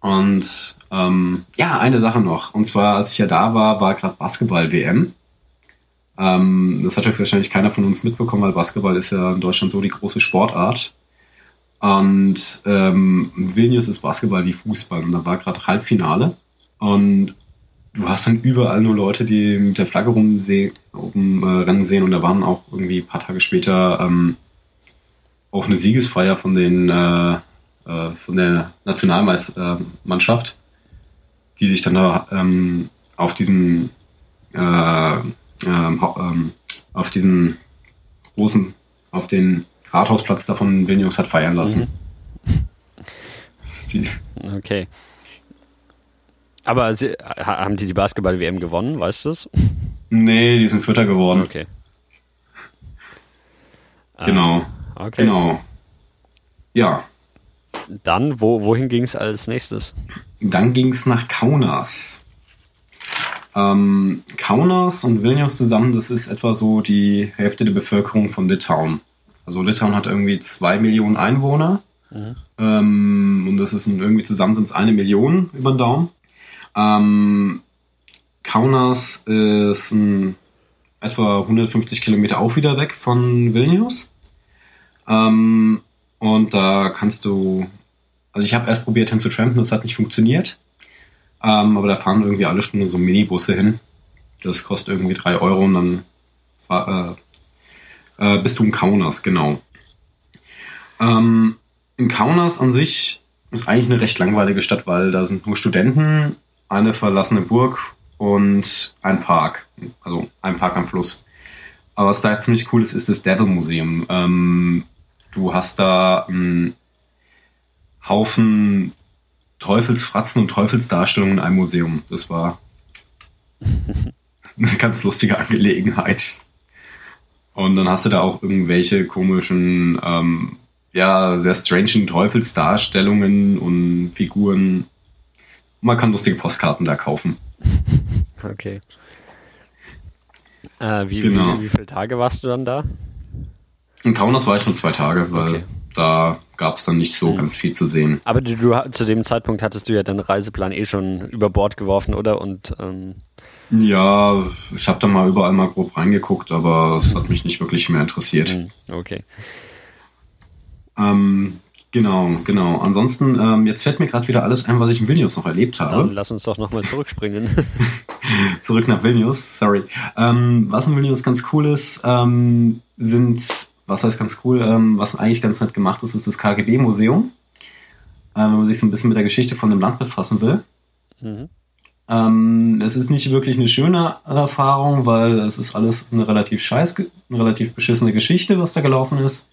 Und ähm, ja, eine Sache noch. Und zwar, als ich ja da war, war gerade Basketball-WM. Ähm, das hat wahrscheinlich keiner von uns mitbekommen, weil Basketball ist ja in Deutschland so die große Sportart. Und ähm, Vilnius ist Basketball wie Fußball. Und da war gerade Halbfinale. Und du hast dann überall nur Leute, die mit der Flagge rumrennen äh, sehen. Und da waren auch irgendwie ein paar Tage später ähm, auch eine Siegesfeier von den äh, äh, von der Nationalmannschaft, die sich dann da ähm, auf diesem äh, ähm, auf diesem großen, auf den Rathausplatz da von Vilnius hat feiern lassen. Mhm. Okay. Aber sie, haben die die Basketball-WM gewonnen, weißt du es? Nee, die sind Vierter geworden. Okay. Genau. Ah, okay. Genau. Ja. Dann, wo, wohin ging es als nächstes? Dann ging es nach Kaunas. Ähm, Kaunas und Vilnius zusammen, das ist etwa so die Hälfte der Bevölkerung von Litauen. Also Litauen hat irgendwie zwei Millionen Einwohner. Mhm. Ähm, und das ist irgendwie zusammen sind es eine Million über den Daumen. Ähm, Kaunas ist ein, etwa 150 Kilometer auch wieder weg von Vilnius. Ähm, und da kannst du, also ich habe erst probiert hinzutrampen, das hat nicht funktioniert. Ähm, aber da fahren irgendwie alle Stunde so Minibusse hin. Das kostet irgendwie drei Euro und dann fahr, äh, äh, bist du in Kaunas, genau. Ähm, in Kaunas an sich ist eigentlich eine recht langweilige Stadt, weil da sind nur Studenten, eine verlassene Burg und ein Park. Also ein Park am Fluss. Aber was da ziemlich cool ist, ist das Devil Museum. Ähm, du hast da einen Haufen Teufelsfratzen und Teufelsdarstellungen in einem Museum. Das war [LAUGHS] eine ganz lustige Angelegenheit. Und dann hast du da auch irgendwelche komischen, ähm, ja, sehr strangen Teufelsdarstellungen und Figuren. Man kann lustige Postkarten da kaufen. [LAUGHS] Okay. Äh, wie, genau. wie, wie, viele Tage warst du dann da? In Kaunas war ich nur zwei Tage, weil okay da gab es dann nicht so mhm. ganz viel zu sehen. Aber du, du, zu dem Zeitpunkt hattest du ja deinen Reiseplan eh schon über Bord geworfen, oder? Und ähm ja, ich habe da mal überall mal grob reingeguckt, aber es hat mich nicht wirklich mehr interessiert. Mhm. Okay. Ähm, genau, genau. Ansonsten, ähm, jetzt fällt mir gerade wieder alles ein, was ich in Vilnius noch erlebt habe. Dann lass uns doch nochmal zurückspringen. [LAUGHS] Zurück nach Vilnius, sorry. Ähm, was in Vilnius ganz cool ist, ähm, sind was heißt ganz cool, ähm, was eigentlich ganz nett gemacht ist, ist das KGB-Museum. Äh, wenn man sich so ein bisschen mit der Geschichte von dem Land befassen will. Mhm. Ähm, es ist nicht wirklich eine schöne Erfahrung, weil es ist alles eine relativ scheiß, eine relativ beschissene Geschichte, was da gelaufen ist.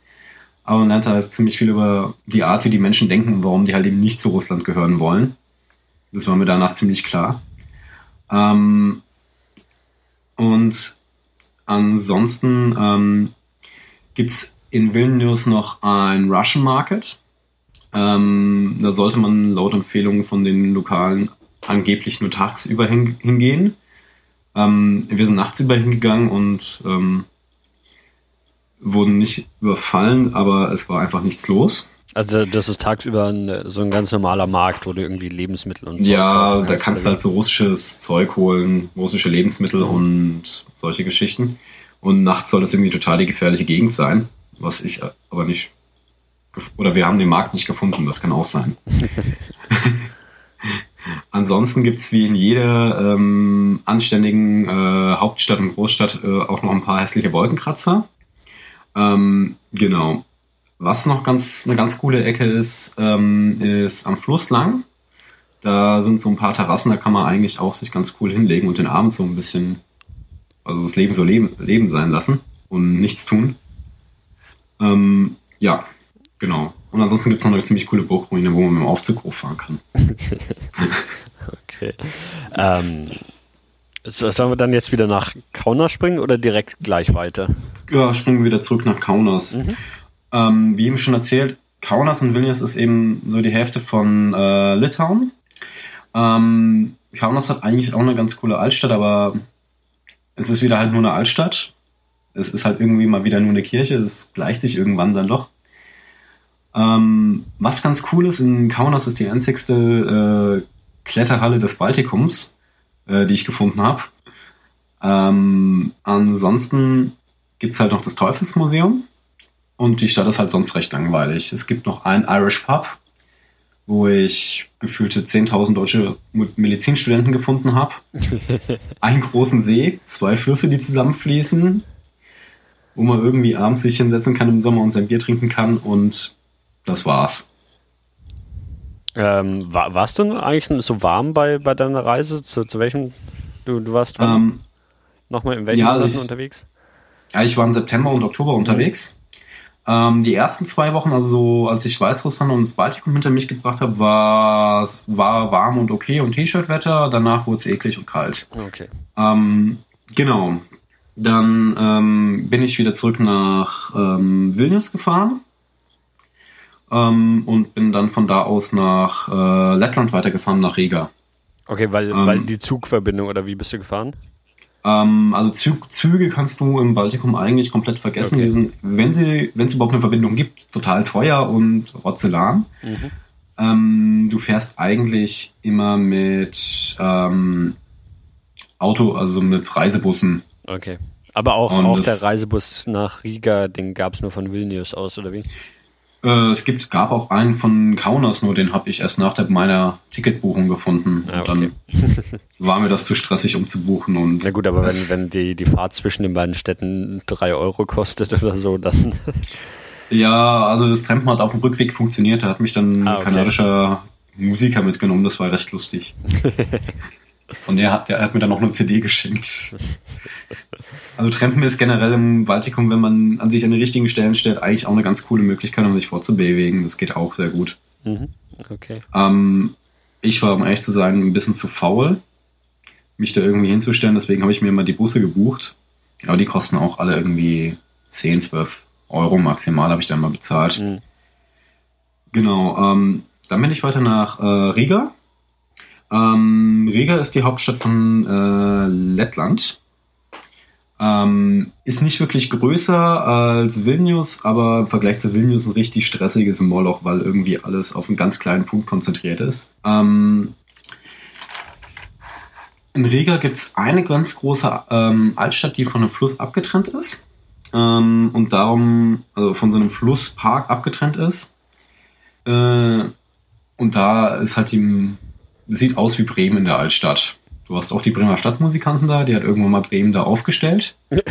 Aber man lernt halt ziemlich viel über die Art, wie die Menschen denken und warum die halt eben nicht zu Russland gehören wollen. Das war mir danach ziemlich klar. Ähm, und ansonsten ähm, gibt es in Vilnius noch ein Russian Market. Ähm, da sollte man laut Empfehlungen von den Lokalen angeblich nur tagsüber hin, hingehen. Ähm, wir sind nachts über hingegangen und ähm, wurden nicht überfallen, aber es war einfach nichts los. Also das ist tagsüber ein, so ein ganz normaler Markt, wo du irgendwie Lebensmittel und so Ja, da kannst du halt so russisches Zeug holen, russische Lebensmittel mhm. und solche Geschichten. Und nachts soll das irgendwie total die gefährliche Gegend sein, was ich aber nicht. Oder wir haben den Markt nicht gefunden, das kann auch sein. [LAUGHS] Ansonsten gibt es wie in jeder ähm, anständigen äh, Hauptstadt und Großstadt äh, auch noch ein paar hässliche Wolkenkratzer. Ähm, genau. Was noch ganz eine ganz coole Ecke ist, ähm, ist am Fluss lang. Da sind so ein paar Terrassen, da kann man eigentlich auch sich ganz cool hinlegen und den Abend so ein bisschen also das Leben so leben, leben sein lassen und nichts tun. Ähm, ja, genau. Und ansonsten gibt es noch eine ziemlich coole Burgruine, wo man mit dem Aufzug hochfahren kann. okay. Ähm, sollen wir dann jetzt wieder nach Kaunas springen oder direkt gleich weiter? Ja, springen wir wieder zurück nach Kaunas. Mhm. Ähm, wie eben schon erzählt, Kaunas und Vilnius ist eben so die Hälfte von äh, Litauen. Ähm, Kaunas hat eigentlich auch eine ganz coole Altstadt, aber es ist wieder halt nur eine Altstadt. Es ist halt irgendwie mal wieder nur eine Kirche. Es gleicht sich irgendwann dann doch. Ähm, was ganz cool ist, in Kaunas ist die einzigste äh, Kletterhalle des Baltikums, äh, die ich gefunden habe. Ähm, ansonsten gibt's halt noch das Teufelsmuseum und die Stadt ist halt sonst recht langweilig. Es gibt noch ein Irish Pub, wo ich gefühlte 10.000 deutsche Medizinstudenten gefunden habe. [LAUGHS] einen großen See, zwei Flüsse, die zusammenfließen, wo man irgendwie abends sich hinsetzen kann im Sommer und sein Bier trinken kann und das war's. Ähm, war, warst du eigentlich so warm bei, bei deiner Reise? Zu, zu welchem? Du, du warst ähm, nochmal in welchen ja, Monaten unterwegs? Ja, ich war im September und Oktober unterwegs. Ähm, die ersten zwei Wochen, also als ich Weißrussland und das Baltikum hinter mich gebracht habe, war war warm und okay und T-Shirt-Wetter. Danach wurde es eklig und kalt. Okay. Ähm, genau. Dann ähm, bin ich wieder zurück nach ähm, Vilnius gefahren ähm, und bin dann von da aus nach äh, Lettland weitergefahren, nach Riga. Okay, weil, weil ähm, die Zugverbindung oder wie bist du gefahren? Ähm, also Zug, Züge kannst du im Baltikum eigentlich komplett vergessen. Okay. Die sind, wenn sie, wenn es überhaupt eine Verbindung gibt, total teuer und rotzelan. Mhm. Ähm, du fährst eigentlich immer mit ähm, Auto, also mit Reisebussen. Okay. Aber auch, auch der Reisebus nach Riga, den gab es nur von Vilnius aus, oder wie? Äh, es gibt, gab auch einen von Kaunas, nur den habe ich erst nach der, meiner Ticketbuchung gefunden. Ah, okay. Dann [LAUGHS] war mir das zu stressig, um zu buchen. Und Na gut, aber wenn, wenn die, die Fahrt zwischen den beiden Städten drei Euro kostet oder so, dann. [LAUGHS] Ja, also das Trampen hat auf dem Rückweg funktioniert. Da hat mich dann ah, okay. ein kanadischer Musiker mitgenommen. Das war recht lustig. [LAUGHS] Und der hat, der hat mir dann noch eine CD geschenkt. Also Trampen ist generell im Baltikum, wenn man an sich an die richtigen Stellen stellt, eigentlich auch eine ganz coole Möglichkeit, um sich vorzubewegen. Das geht auch sehr gut. Mhm. Okay. Ähm, ich war, um ehrlich zu sein, ein bisschen zu faul, mich da irgendwie hinzustellen. Deswegen habe ich mir mal die Busse gebucht. Aber die kosten auch alle irgendwie 10, 12 Euro maximal, habe ich dann mal bezahlt. Mhm. Genau. Ähm, dann bin ich weiter nach äh, Riga. Ähm, Riga ist die Hauptstadt von äh, Lettland. Ähm, ist nicht wirklich größer als Vilnius, aber im Vergleich zu Vilnius ein richtig stressiges Moloch, weil irgendwie alles auf einen ganz kleinen Punkt konzentriert ist. Ähm, in Riga gibt es eine ganz große ähm, Altstadt, die von einem Fluss abgetrennt ist. Ähm, und darum, also von so einem Flusspark abgetrennt ist. Äh, und da ist halt die, sieht aus wie Bremen in der Altstadt. Du hast auch die Bremer Stadtmusikanten da, die hat irgendwann mal Bremen da aufgestellt. [LAUGHS]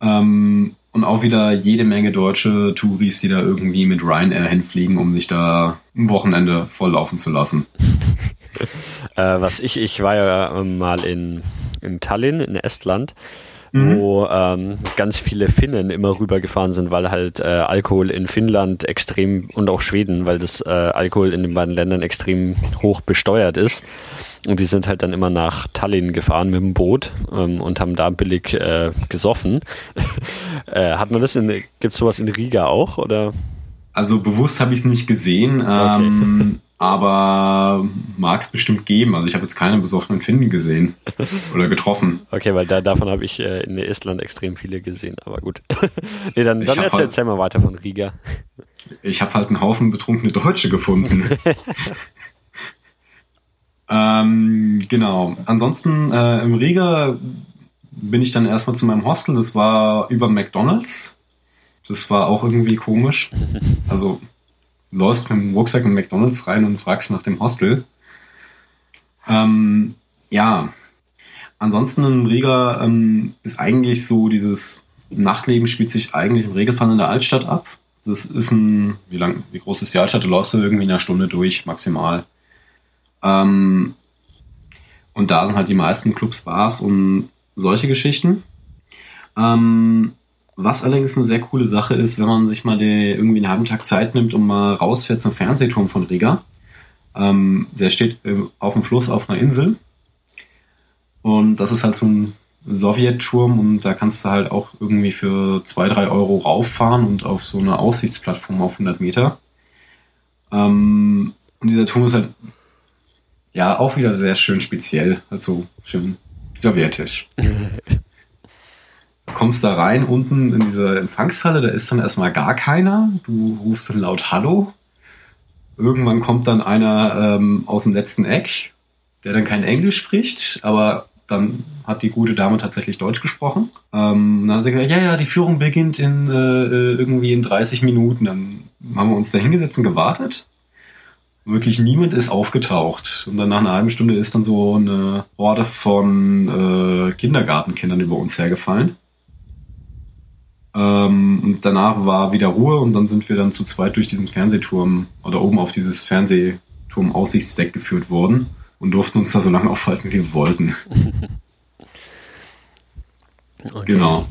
ähm, und auch wieder jede Menge deutsche Touris, die da irgendwie mit Ryanair hinfliegen, um sich da ein Wochenende volllaufen zu lassen. [LAUGHS] äh, was ich, ich war ja mal in, in Tallinn in Estland mhm. wo ähm, ganz viele Finnen immer rübergefahren sind, weil halt äh, Alkohol in Finnland extrem und auch Schweden, weil das äh, Alkohol in den beiden Ländern extrem hoch besteuert ist. Und die sind halt dann immer nach Tallinn gefahren mit dem Boot ähm, und haben da billig äh, gesoffen. [LAUGHS] äh, hat man das in, gibt es sowas in Riga auch oder? Also bewusst habe ich es nicht gesehen. Ähm, okay. [LAUGHS] aber mag es bestimmt geben. Also ich habe jetzt keine besoffenen Finnen gesehen [LAUGHS] oder getroffen. Okay, weil da, davon habe ich äh, in Estland extrem viele gesehen, aber gut. [LAUGHS] nee, dann, dann erzähl, halt, erzähl mal weiter von Riga. Ich habe halt einen Haufen betrunkene Deutsche gefunden. [LAUGHS] ähm, genau. Ansonsten äh, im Riga bin ich dann erstmal zu meinem Hostel. Das war über McDonalds. Das war auch irgendwie komisch. Also läufst mit dem Rucksack in McDonalds rein und fragst nach dem Hostel. Ähm, ja, ansonsten in Riga ähm, ist eigentlich so dieses Nachtleben spielt sich eigentlich im Regelfall in der Altstadt ab. Das ist ein, wie lang, wie groß ist die Altstadt? Du läufst irgendwie in einer Stunde durch, maximal. Ähm, und da sind halt die meisten Clubs, Bars und solche Geschichten. Ähm, was allerdings eine sehr coole Sache ist, wenn man sich mal die, irgendwie einen halben Tag Zeit nimmt und mal rausfährt zum Fernsehturm von Riga. Ähm, der steht äh, auf dem Fluss auf einer Insel. Und das ist halt so ein Sowjetturm und da kannst du halt auch irgendwie für zwei drei Euro rauffahren und auf so eine Aussichtsplattform auf 100 Meter. Ähm, und dieser Turm ist halt ja auch wieder sehr schön speziell, also schön sowjetisch. [LAUGHS] kommst da rein, unten in diese Empfangshalle, da ist dann erstmal gar keiner. Du rufst dann laut Hallo. Irgendwann kommt dann einer ähm, aus dem letzten Eck, der dann kein Englisch spricht, aber dann hat die gute Dame tatsächlich Deutsch gesprochen. Ähm, dann hat sie gesagt, ja, ja, die Führung beginnt in äh, irgendwie in 30 Minuten. Dann haben wir uns da hingesetzt und gewartet. Wirklich niemand ist aufgetaucht. Und dann nach einer halben Stunde ist dann so eine Horde von äh, Kindergartenkindern über uns hergefallen. Ähm, und danach war wieder Ruhe und dann sind wir dann zu zweit durch diesen Fernsehturm oder oben auf dieses Fernsehturm-Aussichtsdeck geführt worden und durften uns da so lange [LAUGHS] aufhalten, wie wir wollten. [LAUGHS] okay. Genau.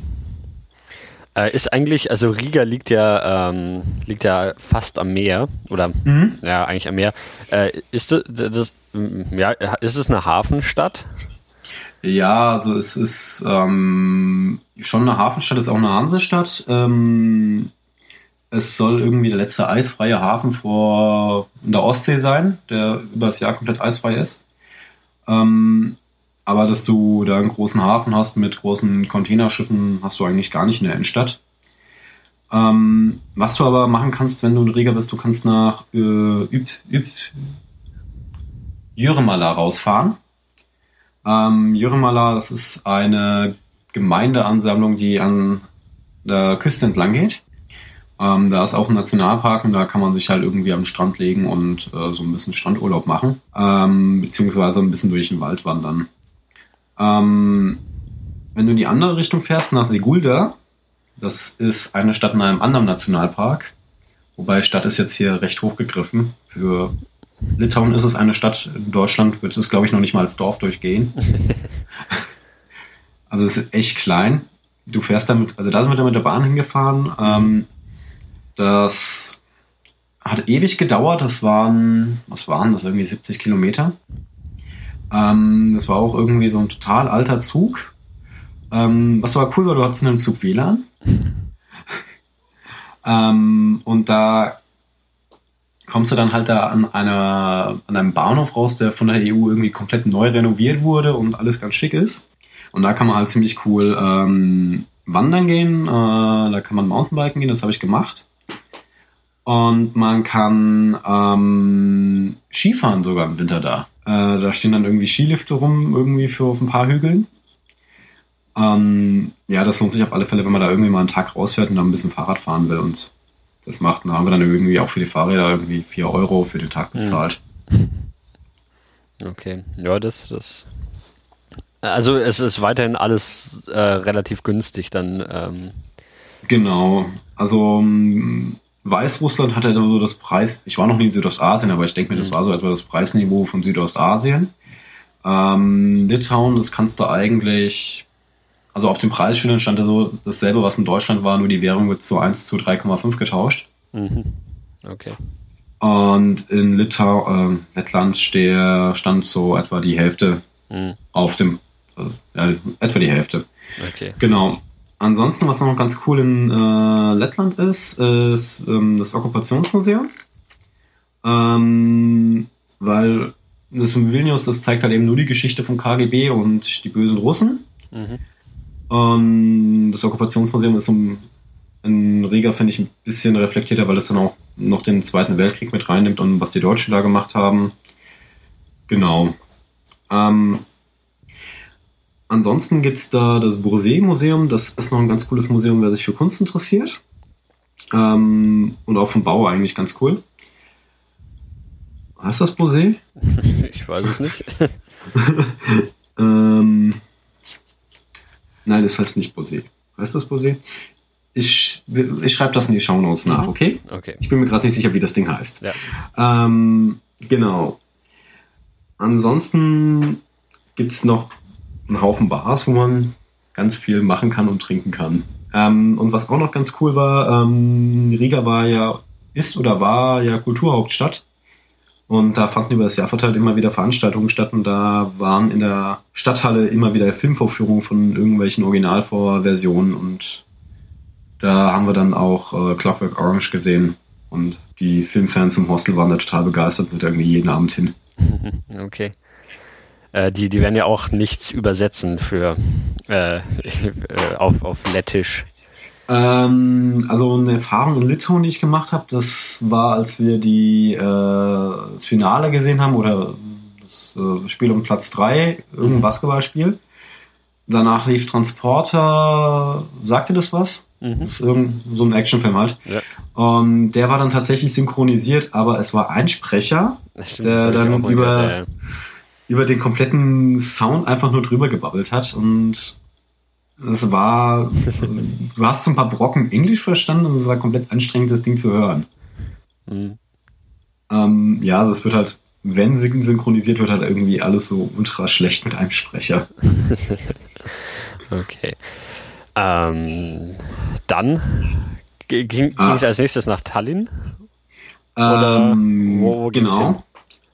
Äh, ist eigentlich, also Riga liegt ja, ähm, liegt ja fast am Meer oder mhm. ja, eigentlich am Meer. Äh, ist das, das, ja, ist es eine Hafenstadt? Ja, also es ist ähm, schon eine Hafenstadt, ist auch eine Hansestadt. Ähm, es soll irgendwie der letzte eisfreie Hafen vor in der Ostsee sein, der über das Jahr komplett eisfrei ist. Ähm, aber dass du da einen großen Hafen hast mit großen Containerschiffen, hast du eigentlich gar nicht in der Innenstadt. Ähm, was du aber machen kannst, wenn du in Riga bist, du kannst nach äh, Üb, Üb, Jürmala rausfahren. Ähm, Jürmala, das ist eine Gemeindeansammlung, die an der Küste entlang geht. Ähm, da ist auch ein Nationalpark und da kann man sich halt irgendwie am Strand legen und äh, so ein bisschen Strandurlaub machen, ähm, beziehungsweise ein bisschen durch den Wald wandern. Ähm, wenn du in die andere Richtung fährst, nach Sigulda, das ist eine Stadt in einem anderen Nationalpark, wobei Stadt ist jetzt hier recht hochgegriffen. Für Litauen ist es eine Stadt, in Deutschland wird es, glaube ich, noch nicht mal als Dorf durchgehen. [LAUGHS] also es ist echt klein. Du fährst damit, also da sind wir mit der Bahn hingefahren. Ähm, das hat ewig gedauert. Das waren, was waren das, irgendwie 70 Kilometer. Ähm, das war auch irgendwie so ein total alter Zug. Ähm, was aber cool war, du hattest in einem Zug WLAN. [LAUGHS] ähm, und da kommst du dann halt da an, einer, an einem Bahnhof raus, der von der EU irgendwie komplett neu renoviert wurde und alles ganz schick ist. Und da kann man halt ziemlich cool ähm, wandern gehen, äh, da kann man Mountainbiken gehen, das habe ich gemacht. Und man kann ähm, Skifahren sogar im Winter da. Äh, da stehen dann irgendwie Skilifte rum, irgendwie für auf ein paar Hügeln. Ähm, ja, das lohnt sich auf alle Fälle, wenn man da irgendwie mal einen Tag rausfährt und dann ein bisschen Fahrrad fahren will und das macht. Da haben wir dann irgendwie auch für die Fahrräder irgendwie 4 Euro für den Tag bezahlt. Okay, ja, das, das. Also es ist weiterhin alles äh, relativ günstig dann. Ähm. Genau. Also Weißrussland hat ja so das Preis, ich war noch nie in Südostasien, aber ich denke mir, das mhm. war so etwa das Preisniveau von Südostasien. Ähm, Litauen, das kannst du eigentlich, also auf dem Preisschildern stand ja so dasselbe, was in Deutschland war, nur die Währung wird zu 1 zu 3,5 getauscht. Mhm. Okay. Und in Litau, äh, Lettland stehe, stand so etwa die Hälfte mhm. auf dem, äh, ja, etwa die Hälfte. Okay. Genau. Ansonsten, was noch ganz cool in äh, Lettland ist, ist ähm, das Okkupationsmuseum. Ähm, weil das in Vilnius, das zeigt halt eben nur die Geschichte vom KGB und die bösen Russen. Mhm. Und das Okkupationsmuseum ist um, in Riga, finde ich, ein bisschen reflektierter, weil es dann auch noch den Zweiten Weltkrieg mit reinnimmt und was die Deutschen da gemacht haben. Genau. Ähm, Ansonsten gibt es da das Bourset-Museum. Das ist noch ein ganz cooles Museum, wer sich für Kunst interessiert. Ähm, und auch vom Bau eigentlich ganz cool. Heißt das Bourset? [LAUGHS] Ich weiß es nicht. [LAUGHS] [LAUGHS] ähm, nein, das heißt nicht Bourset. Heißt das Bourset? Ich, ich schreibe das in die Shownotes nach, mhm. okay? Okay. Ich bin mir gerade nicht sicher, wie das Ding heißt. Ja. Ähm, genau. Ansonsten gibt es noch einen Haufen Bars, wo man ganz viel machen kann und trinken kann. Ähm, und was auch noch ganz cool war, ähm, Riga war ja, ist oder war ja Kulturhauptstadt. Und da fanden über das Jahr verteilt immer wieder Veranstaltungen statt und da waren in der Stadthalle immer wieder Filmvorführungen von irgendwelchen Originalvorversionen und da haben wir dann auch äh, Clockwork Orange gesehen und die Filmfans im Hostel waren da total begeistert, sind irgendwie jeden Abend hin. [LAUGHS] Okay. Äh, die, die werden ja auch nichts übersetzen für äh, [LAUGHS] auf, auf Lettisch. Ähm, also eine Erfahrung in Litauen, die ich gemacht habe, das war, als wir die äh, das Finale gesehen haben oder das äh, Spiel um Platz 3, irgendein mhm. Basketballspiel. Danach lief Transporter, sagte das was? Mhm. Das ist irgend, so ein Actionfilm halt. Ja. Und der war dann tatsächlich synchronisiert, aber es war ein Sprecher, Stimmt, der dann über, gehört, ja. über den kompletten Sound einfach nur drüber gebabbelt hat und es war, du hast so ein paar Brocken Englisch verstanden und es war komplett anstrengend, das Ding zu hören. Mhm. Ähm, ja, also es wird halt, wenn synchronisiert wird, halt irgendwie alles so ultra schlecht mit einem Sprecher. [LAUGHS] okay. Ähm, dann ging ah. es als nächstes nach Tallinn? Oder ähm, wo, wo genau.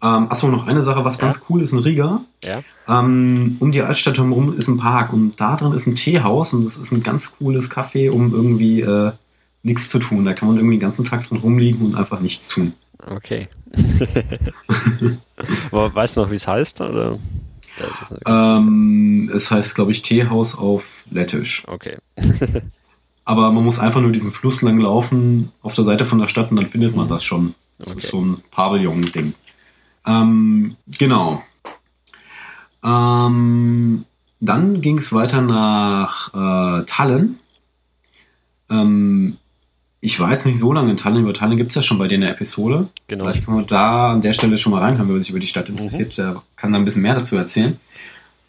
Ähm, achso, noch eine Sache, was ja. ganz cool ist in Riga. Ja. Ähm, um die Altstadt herum ist ein Park und da drin ist ein Teehaus und das ist ein ganz cooles Café, um irgendwie äh, nichts zu tun. Da kann man irgendwie den ganzen Tag drin rumliegen und einfach nichts tun. Okay. [LAUGHS] weißt du noch, wie es heißt? Oder? Ähm, es heißt, glaube ich, Teehaus auf Lettisch. Okay. [LAUGHS] Aber man muss einfach nur diesen Fluss lang laufen auf der Seite von der Stadt und dann findet man das schon. Das okay. ist so ein Pavillon-Ding. Ähm, genau. Ähm, dann ging es weiter nach äh, Tallinn. Ähm, ich war jetzt nicht so lange in Tallinn. Über Tallinn gibt es ja schon bei dir eine Episode. Genau. Vielleicht kann man da an der Stelle schon mal reinhören, wer sich über die Stadt interessiert. Mhm. Der kann da ein bisschen mehr dazu erzählen.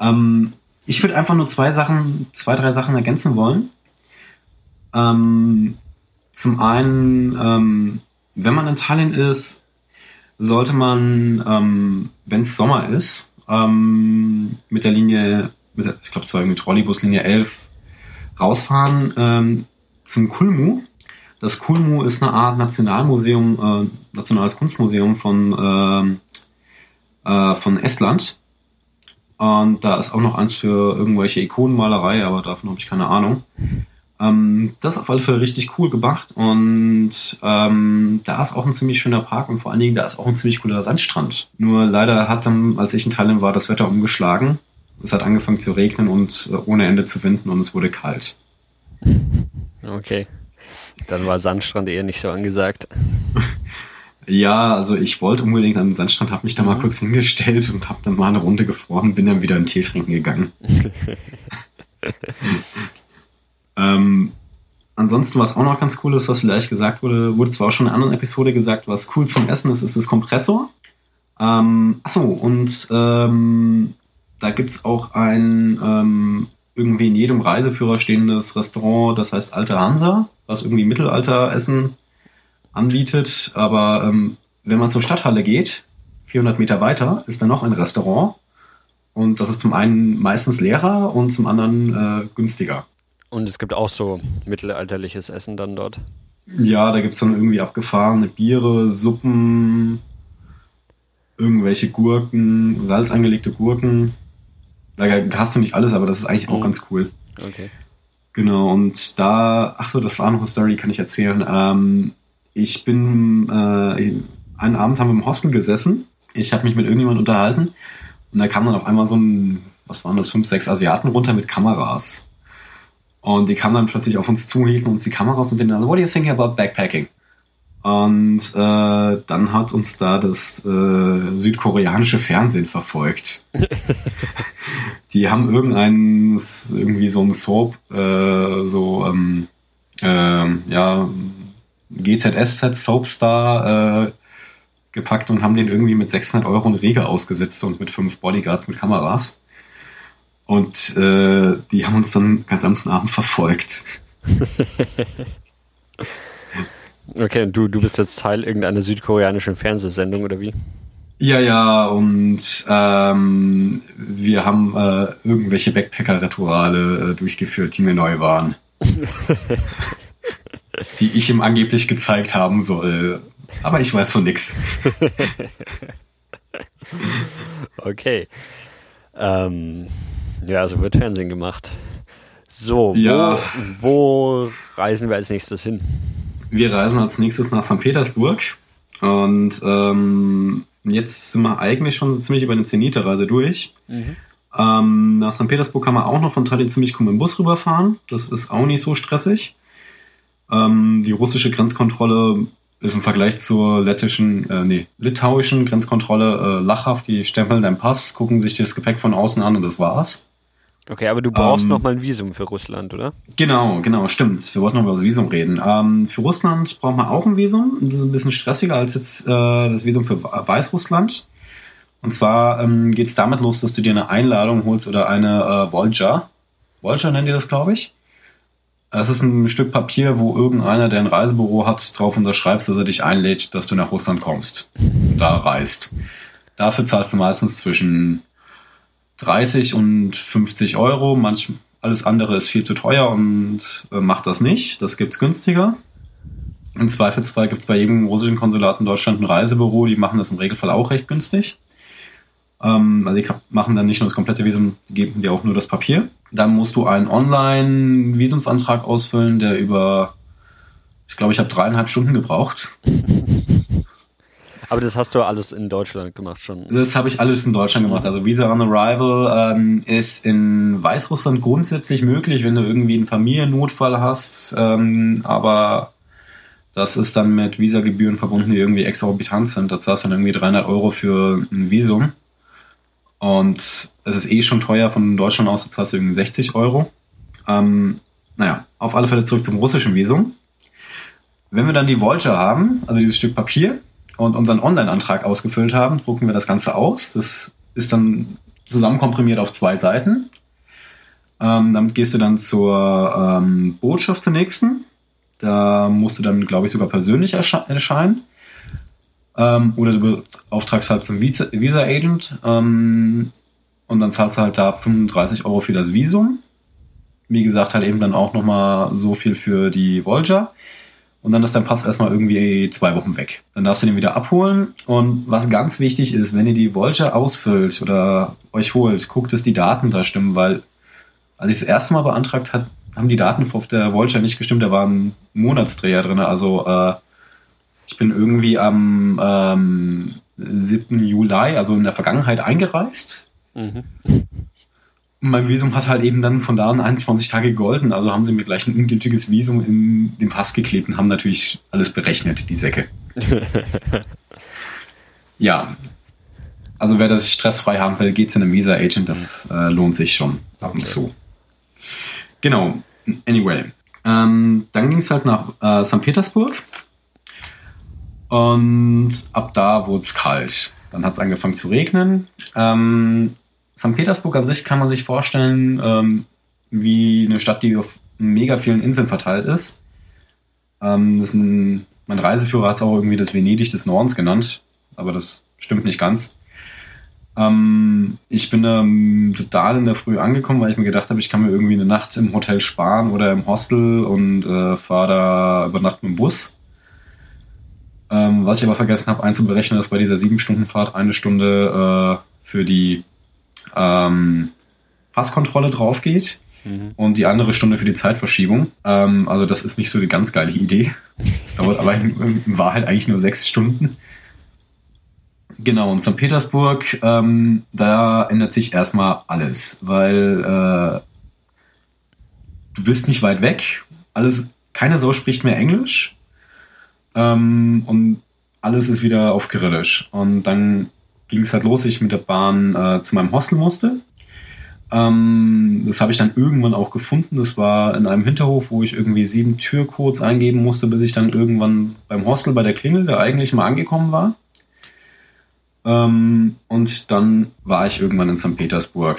Ähm, ich würde einfach nur zwei Sachen, zwei, drei Sachen ergänzen wollen. Ähm, zum einen, ähm, wenn man in Tallinn ist, sollte man, ähm, wenn es Sommer ist, ähm, mit der Linie, mit der, ich glaube, es war irgendwie Trolleybuslinie 11, rausfahren ähm, zum Kulmu. Das Kulmu ist eine Art Nationalmuseum, äh, nationales Kunstmuseum von, äh, äh, von Estland. Und da ist auch noch eins für irgendwelche Ikonenmalerei, aber davon habe ich keine Ahnung. Ähm, das ist auf alle Fälle richtig cool gemacht und ähm, da ist auch ein ziemlich schöner Park und vor allen Dingen da ist auch ein ziemlich cooler Sandstrand. Nur leider hat dann, als ich in Thailand war, das Wetter umgeschlagen. Es hat angefangen zu regnen und äh, ohne Ende zu winden und es wurde kalt. Okay. Dann war Sandstrand eher nicht so angesagt. Ja, also ich wollte unbedingt an den Sandstrand, habe mich da mal mhm. kurz hingestellt und habe dann mal eine Runde gefroren, bin dann wieder einen Tee trinken gegangen. [LAUGHS] Ähm, ansonsten, was auch noch ganz cool ist, was vielleicht gesagt wurde, wurde zwar auch schon in einer anderen Episode gesagt, was cool zum Essen ist, ist das Kompressor. Ähm, achso, und ähm, da gibt's auch ein ähm, irgendwie in jedem Reiseführer stehendes Restaurant, das heißt Alte Hansa, was irgendwie Mittelalteressen anbietet. Aber ähm, wenn man zur Stadthalle geht, 400 Meter weiter, ist da noch ein Restaurant. Und das ist zum einen meistens leerer und zum anderen äh, günstiger. Und es gibt auch so mittelalterliches Essen dann dort. Ja, da gibt es dann irgendwie abgefahrene Biere, Suppen, irgendwelche Gurken, salz angelegte Gurken. Da hast du nicht alles, aber das ist eigentlich auch mhm. ganz cool. Okay. Genau, und da, ach so, das war noch eine Story, kann ich erzählen. Ähm, ich bin, äh, einen Abend haben wir im Hostel gesessen. Ich habe mich mit irgendjemandem unterhalten und da kam dann auf einmal so ein, was waren das, fünf, sechs Asiaten runter mit Kameras. Und die kamen dann plötzlich auf uns zu, hielten uns die Kameras und denen, also, what are you thinking about backpacking? Und äh, dann hat uns da das äh, südkoreanische Fernsehen verfolgt. [LAUGHS] die haben irgendeinen, irgendwie so ein Soap, äh, so, ähm, äh, ja, GZSZ Soapstar äh, gepackt und haben den irgendwie mit 600 Euro in Rege ausgesetzt und mit fünf Bodyguards mit Kameras. Und äh, die haben uns dann den gesamten Abend verfolgt. [LAUGHS] okay, und du, du bist jetzt Teil irgendeiner südkoreanischen Fernsehsendung oder wie? Ja, ja, und ähm, wir haben äh, irgendwelche Backpacker-Rituale äh, durchgeführt, die mir neu waren. [LAUGHS] die ich ihm angeblich gezeigt haben soll. Aber ich weiß von nix. [LAUGHS] okay. Ähm, ja, also wird Fernsehen gemacht. So, ja. wo, wo reisen wir als nächstes hin? Wir reisen als nächstes nach St. Petersburg. Und ähm, jetzt sind wir eigentlich schon so ziemlich über eine Zenite-Reise durch. Mhm. Ähm, nach St. Petersburg kann man auch noch von Tallinn ziemlich cool mit dem Bus rüberfahren. Das ist auch nicht so stressig. Ähm, die russische Grenzkontrolle ist im Vergleich zur lettischen, äh, nee, litauischen Grenzkontrolle äh, lachhaft. Die stempeln deinen Pass, gucken sich das Gepäck von außen an und das war's. Okay, aber du brauchst ähm, noch mal ein Visum für Russland, oder? Genau, genau, stimmt. Wir wollten noch über das Visum reden. Ähm, für Russland braucht man auch ein Visum. Das ist ein bisschen stressiger als jetzt äh, das Visum für Weißrussland. Und zwar ähm, geht es damit los, dass du dir eine Einladung holst oder eine äh, Volja. Volja nennen die das, glaube ich. Es ist ein Stück Papier, wo irgendeiner, der ein Reisebüro hat, drauf unterschreibst, dass er dich einlädt, dass du nach Russland kommst und da reist. Dafür zahlst du meistens zwischen 30 und 50 Euro. Manch, alles andere ist viel zu teuer und äh, macht das nicht. Das gibt's günstiger. Im Zweifelsfall gibt's bei jedem russischen Konsulat in Deutschland ein Reisebüro, die machen das im Regelfall auch recht günstig. Ähm, also die machen dann nicht nur das komplette Visum, die geben dir auch nur das Papier. Dann musst du einen Online-Visumsantrag ausfüllen, der über, ich glaube, ich habe dreieinhalb Stunden gebraucht. Aber das hast du alles in Deutschland gemacht schon. Das habe ich alles in Deutschland gemacht. Also Visa on Arrival ähm, ist in Weißrussland grundsätzlich möglich, wenn du irgendwie einen Familiennotfall hast. Ähm, aber das ist dann mit Visagebühren verbunden, die irgendwie exorbitant sind. Da zahlst du dann irgendwie 300 Euro für ein Visum. Und es ist eh schon teuer von Deutschland aus, da zahlst du irgendwie 60 Euro. Ähm, naja, auf alle Fälle zurück zum russischen Visum. Wenn wir dann die Volta haben, also dieses Stück Papier, und unseren Online-Antrag ausgefüllt haben, drucken wir das Ganze aus. Das ist dann zusammenkomprimiert auf zwei Seiten. Ähm, damit gehst du dann zur ähm, Botschaft zur nächsten. Da musst du dann, glaube ich, sogar persönlich ersche erscheinen. Ähm, oder du beauftragst halt zum Visa-Agent ähm, und dann zahlst du halt da 35 Euro für das Visum. Wie gesagt, halt eben dann auch nochmal so viel für die Volja und dann ist dein Pass erstmal irgendwie zwei Wochen weg. Dann darfst du den wieder abholen und was ganz wichtig ist, wenn ihr die Vulture ausfüllt oder euch holt, guckt, dass die Daten da stimmen, weil als ich das erste Mal beantragt habe, haben die Daten auf der Vulture nicht gestimmt, da war ein Monatsdreher drin, also äh, ich bin irgendwie am ähm, 7. Juli, also in der Vergangenheit eingereist. Mhm mein Visum hat halt eben dann von da an 21 Tage gegolten. Also haben sie mir gleich ein ungültiges Visum in den Pass geklebt und haben natürlich alles berechnet, die Säcke. [LAUGHS] ja. Also wer das stressfrei haben will, geht zu einem Visa-Agent. Das äh, lohnt sich schon ab okay. und zu. Genau. Anyway. Ähm, dann ging es halt nach äh, St. Petersburg. Und ab da wurde es kalt. Dann hat es angefangen zu regnen. Ähm, St. Petersburg an sich kann man sich vorstellen ähm, wie eine Stadt, die auf mega vielen Inseln verteilt ist. Ähm, das ist ein, mein Reiseführer hat es auch irgendwie das Venedig des Nordens genannt, aber das stimmt nicht ganz. Ähm, ich bin ähm, total in der Früh angekommen, weil ich mir gedacht habe, ich kann mir irgendwie eine Nacht im Hotel sparen oder im Hostel und äh, fahre da über Nacht mit dem Bus. Ähm, was ich aber vergessen habe einzuberechnen, dass bei dieser sieben Stunden Fahrt eine Stunde äh, für die ähm, Passkontrolle drauf geht mhm. und die andere Stunde für die Zeitverschiebung. Ähm, also das ist nicht so eine ganz geile Idee. Das dauert aber in, in Wahrheit eigentlich nur sechs Stunden. Genau, und St. Petersburg, ähm, da ändert sich erstmal alles, weil äh, du bist nicht weit weg, alles, keine Sau spricht mehr Englisch ähm, und alles ist wieder auf Kyrillisch. Und dann ging es halt los, ich mit der Bahn äh, zu meinem Hostel musste. Ähm, das habe ich dann irgendwann auch gefunden. Das war in einem Hinterhof, wo ich irgendwie sieben Türcodes eingeben musste, bis ich dann irgendwann beim Hostel bei der Klingel, der eigentlich mal angekommen war. Ähm, und dann war ich irgendwann in St. Petersburg.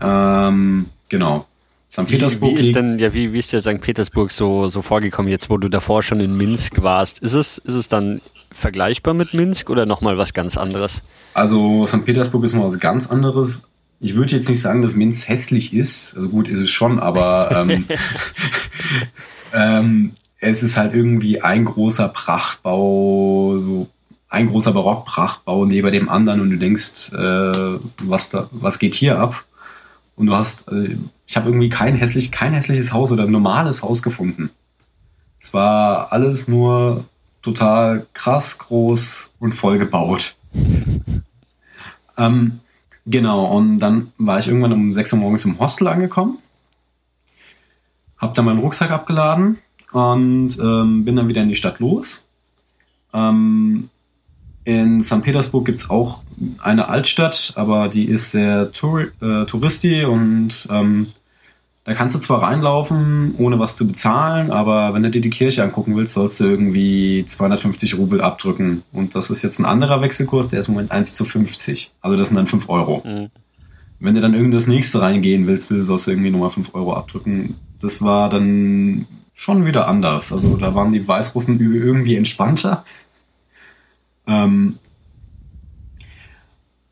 Ähm, genau. St. Petersburg. Wie, wie ist denn, ja, wie, wie ist dir St. Petersburg so, so vorgekommen, jetzt wo du davor schon in Minsk warst? Ist es, ist es dann vergleichbar mit Minsk oder nochmal was ganz anderes? Also St. Petersburg ist mal was ganz anderes. Ich würde jetzt nicht sagen, dass Minsk hässlich ist. Also gut ist es schon, aber ähm, [LAUGHS] [LAUGHS] ähm, es ist halt irgendwie ein großer Prachtbau, so ein großer Barockprachtbau neben dem anderen und du denkst, äh, was da, was geht hier ab? Und du hast, äh, ich habe irgendwie kein hässlich, kein hässliches Haus oder ein normales Haus gefunden. Es war alles nur total krass, groß und voll gebaut. [LAUGHS] ähm, genau, und dann war ich irgendwann um 6 Uhr morgens im Hostel angekommen, hab dann meinen Rucksack abgeladen und ähm, bin dann wieder in die Stadt los. Ähm, in St. Petersburg gibt es auch eine Altstadt, aber die ist sehr tour äh, touristisch und ähm, da kannst du zwar reinlaufen, ohne was zu bezahlen, aber wenn du dir die Kirche angucken willst, sollst du irgendwie 250 Rubel abdrücken. Und das ist jetzt ein anderer Wechselkurs, der ist im Moment 1 zu 50. Also das sind dann 5 Euro. Mhm. Wenn du dann irgend das nächste reingehen willst, sollst du irgendwie nochmal 5 Euro abdrücken. Das war dann schon wieder anders. Also da waren die Weißrussen irgendwie entspannter. Ähm,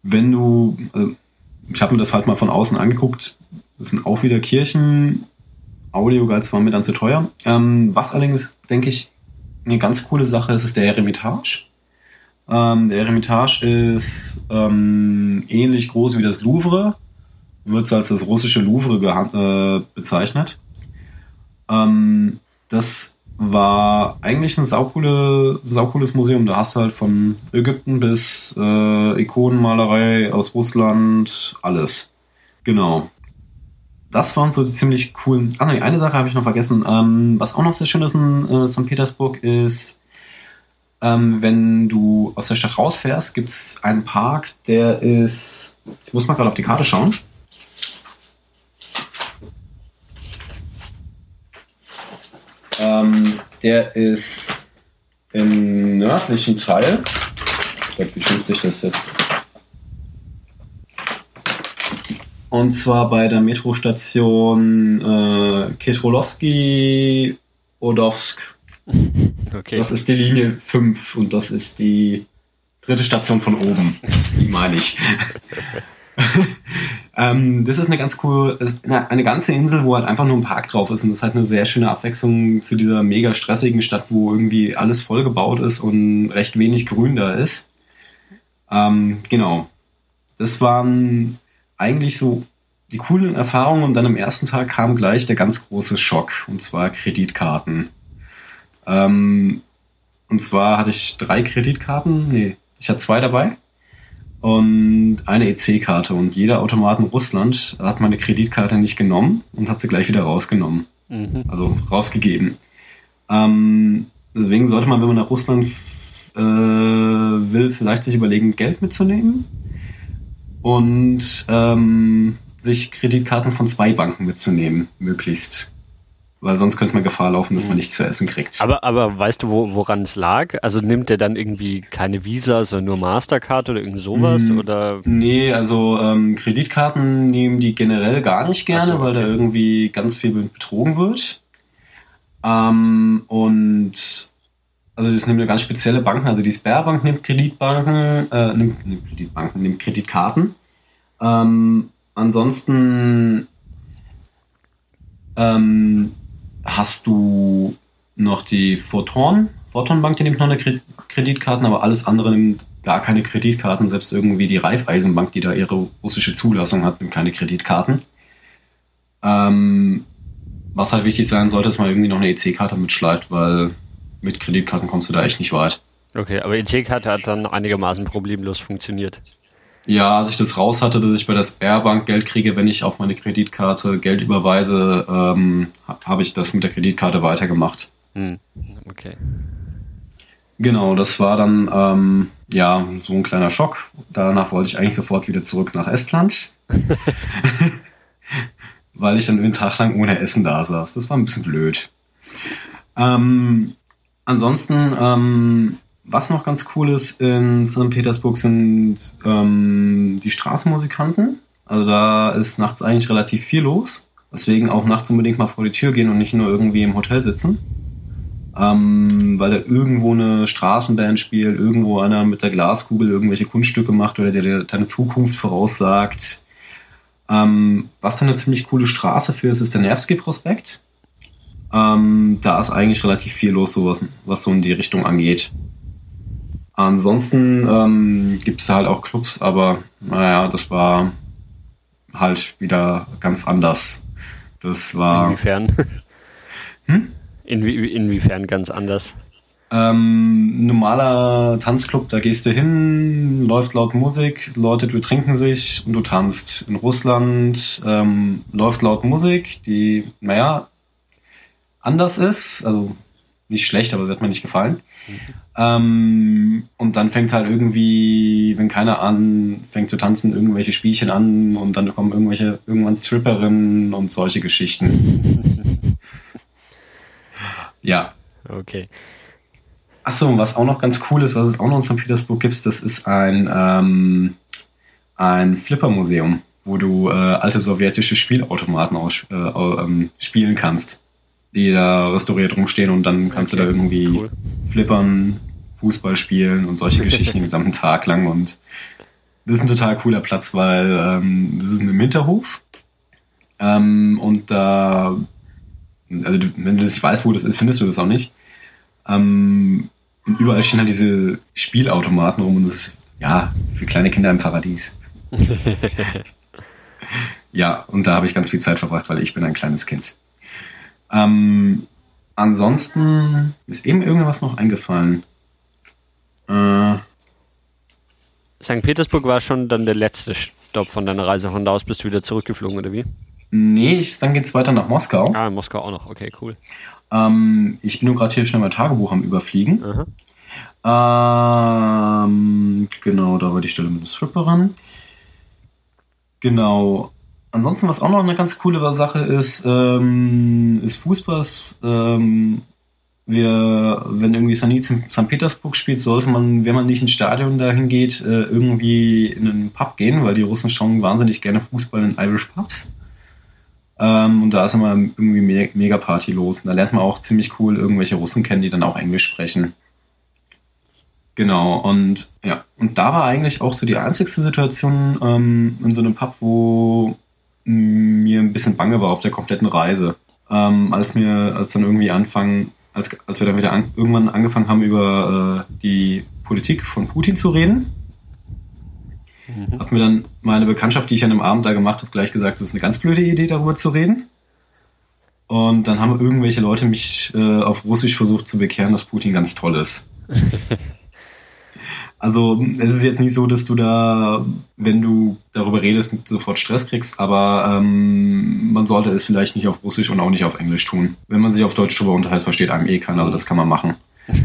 wenn du, also ich habe mir das halt mal von außen angeguckt, das sind auch wieder Kirchen. Audioguides waren mir dann zu teuer. Ähm, was allerdings, denke ich, eine ganz coole Sache ist, ist der Eremitage. Ähm, der Eremitage ist ähm, ähnlich groß wie das Louvre. Wird als das russische Louvre äh, bezeichnet. Ähm, das war eigentlich ein saucoole, saucooles Museum. Da hast du halt von Ägypten bis äh, Ikonenmalerei aus Russland, alles. Genau das waren so die ziemlich coolen. Ach nee, eine Sache habe ich noch vergessen. Ähm, was auch noch sehr schön ist in äh, St. Petersburg ist, ähm, wenn du aus der Stadt rausfährst, gibt es einen Park, der ist. Ich muss mal gerade auf die Karte schauen. Ähm, der ist im nördlichen Teil. Gott, wie schimpft sich das jetzt? Und zwar bei der Metrostation äh, Ketrolowski Odowsk. [LAUGHS] Okay. Das ist die Linie 5 und das ist die dritte Station von oben. Die meine ich. [LAUGHS] ähm, das ist eine ganz cool, eine, eine, ganze Insel, wo halt einfach nur ein Park drauf ist und das ist halt eine sehr schöne Abwechslung zu dieser mega stressigen Stadt, wo irgendwie alles vollgebaut ist und recht wenig Grün da ist. Ähm, genau. Das waren eigentlich so die coolen Erfahrungen und dann am ersten Tag kam gleich der ganz große Schock und zwar Kreditkarten. Ähm, und zwar hatte ich drei Kreditkarten, nee, ich hatte zwei dabei und eine EC-Karte und jeder Automat in Russland hat meine Kreditkarte nicht genommen und hat sie gleich wieder rausgenommen. Mhm. Also rausgegeben. Ähm, deswegen sollte man, wenn man nach Russland äh, will, vielleicht sich überlegen, Geld mitzunehmen und ähm, sich Kreditkarten von zwei Banken mitzunehmen, möglichst. Weil sonst könnte man Gefahr laufen, dass man mhm. nichts zu essen kriegt. Aber, aber weißt du, wo, woran es lag? Also nimmt der dann irgendwie keine Visa, sondern nur Mastercard oder irgend sowas? Mm, oder? Nee, also ähm, Kreditkarten nehmen die generell gar nicht gerne, so, okay. weil da irgendwie ganz viel betrogen wird. Ähm, und also das nimmt eine ganz spezielle Banken, also die Sperrbank nimmt Kreditbanken, äh, nimmt, nimmt Kreditbanken, nimmt Kreditkarten. Ähm, ansonsten ähm, hast du noch die Photon. Photon Bank, die nimmt noch eine Kreditkarten, aber alles andere nimmt gar keine Kreditkarten. Selbst irgendwie die Raiffeisenbank, die da ihre russische Zulassung hat, nimmt keine Kreditkarten. Ähm, was halt wichtig sein sollte, ist mal irgendwie noch eine EC-Karte mitschleift, weil mit Kreditkarten kommst du da echt nicht weit. Okay, aber EC-Karte hat dann einigermaßen problemlos funktioniert. Ja, als ich das raus hatte, dass ich bei der Sperrbank Geld kriege, wenn ich auf meine Kreditkarte Geld überweise, ähm, habe ich das mit der Kreditkarte weitergemacht. Hm. Okay. Genau, das war dann ähm, ja so ein kleiner Schock. Danach wollte ich eigentlich sofort wieder zurück nach Estland, [LAUGHS] weil ich dann einen Tag lang ohne Essen da saß. Das war ein bisschen blöd. Ähm, ansonsten ähm, was noch ganz cool ist in St. Petersburg sind ähm, die Straßenmusikanten. Also da ist nachts eigentlich relativ viel los. Deswegen auch nachts unbedingt mal vor die Tür gehen und nicht nur irgendwie im Hotel sitzen. Ähm, weil da irgendwo eine Straßenband spielt, irgendwo einer mit der Glaskugel irgendwelche Kunststücke macht oder der dir deine Zukunft voraussagt. Ähm, was dann eine ziemlich coole Straße für ist, ist der Nevsky-Prospekt. Ähm, da ist eigentlich relativ viel los, so was so in die Richtung angeht. Ansonsten ähm, gibt es halt auch Clubs, aber naja, das war halt wieder ganz anders. Das war. Inwiefern? [LAUGHS] Hm? Inwie inwiefern ganz anders? Ähm, normaler Tanzclub, da gehst du hin, läuft laut Musik, Leute betrinken sich und du tanzt. In Russland ähm, läuft laut Musik, die, naja, anders ist, also nicht schlecht, aber sie hat mir nicht gefallen. Mhm. Ähm, und dann fängt halt irgendwie, wenn keiner anfängt zu tanzen, irgendwelche Spielchen an und dann kommen irgendwelche, irgendwann Stripperinnen und solche Geschichten. [LAUGHS] ja. Okay. Achso, und was auch noch ganz cool ist, was es auch noch in St. Petersburg gibt, das ist ein, ähm, ein Flipper-Museum, wo du äh, alte sowjetische Spielautomaten aus, äh, ähm, spielen kannst, die da restauriert rumstehen und dann kannst okay, du da irgendwie cool. flippern, Fußball spielen und solche [LAUGHS] Geschichten den gesamten Tag lang und das ist ein total cooler Platz, weil ähm, das ist ein Hinterhof ähm, und da, also wenn du nicht weißt, wo das ist, findest du das auch nicht. Ähm, und überall stehen halt diese Spielautomaten rum und das ist, ja, für kleine Kinder im Paradies. [LAUGHS] ja, und da habe ich ganz viel Zeit verbracht, weil ich bin ein kleines Kind. Ähm, ansonsten ist eben irgendwas noch eingefallen. Äh, St. Petersburg war schon dann der letzte Stopp von deiner Reise. Von da aus bist du wieder zurückgeflogen, oder wie? Nee, ich, dann es weiter nach Moskau. Ah, Moskau auch noch. Okay, cool. Ähm, ich bin nur gerade hier schnell mein Tagebuch am Überfliegen. Ähm, genau, da war die Stelle mit der Stripperin. Genau. Ansonsten, was auch noch eine ganz coole Sache ist, ähm, ist Fußballs. Ähm, wir, wenn irgendwie St. St. Petersburg spielt, sollte man, wenn man nicht ins Stadion dahin geht, äh, irgendwie in einen Pub gehen, weil die Russen schauen wahnsinnig gerne Fußball in Irish Pubs. Ähm, und da ist immer irgendwie me mega Party los. Und da lernt man auch ziemlich cool irgendwelche Russen kennen, die dann auch Englisch sprechen. Genau, und ja, und da war eigentlich auch so die einzigste Situation ähm, in so einem Pub, wo mir ein bisschen bange war auf der kompletten Reise. Ähm, als mir, als dann irgendwie anfangen, als, als wir dann wieder an, irgendwann angefangen haben, über äh, die Politik von Putin zu reden, Mhm. Hat mir dann meine Bekanntschaft, die ich an dem Abend da gemacht habe, gleich gesagt, es ist eine ganz blöde Idee, darüber zu reden. Und dann haben irgendwelche Leute mich äh, auf Russisch versucht zu bekehren, dass Putin ganz toll ist. [LAUGHS] also es ist jetzt nicht so, dass du da, wenn du darüber redest, sofort Stress kriegst, aber ähm, man sollte es vielleicht nicht auf Russisch und auch nicht auf Englisch tun. Wenn man sich auf Deutsch darüber unterhält, versteht einem eh keiner, also das kann man machen. [LAUGHS]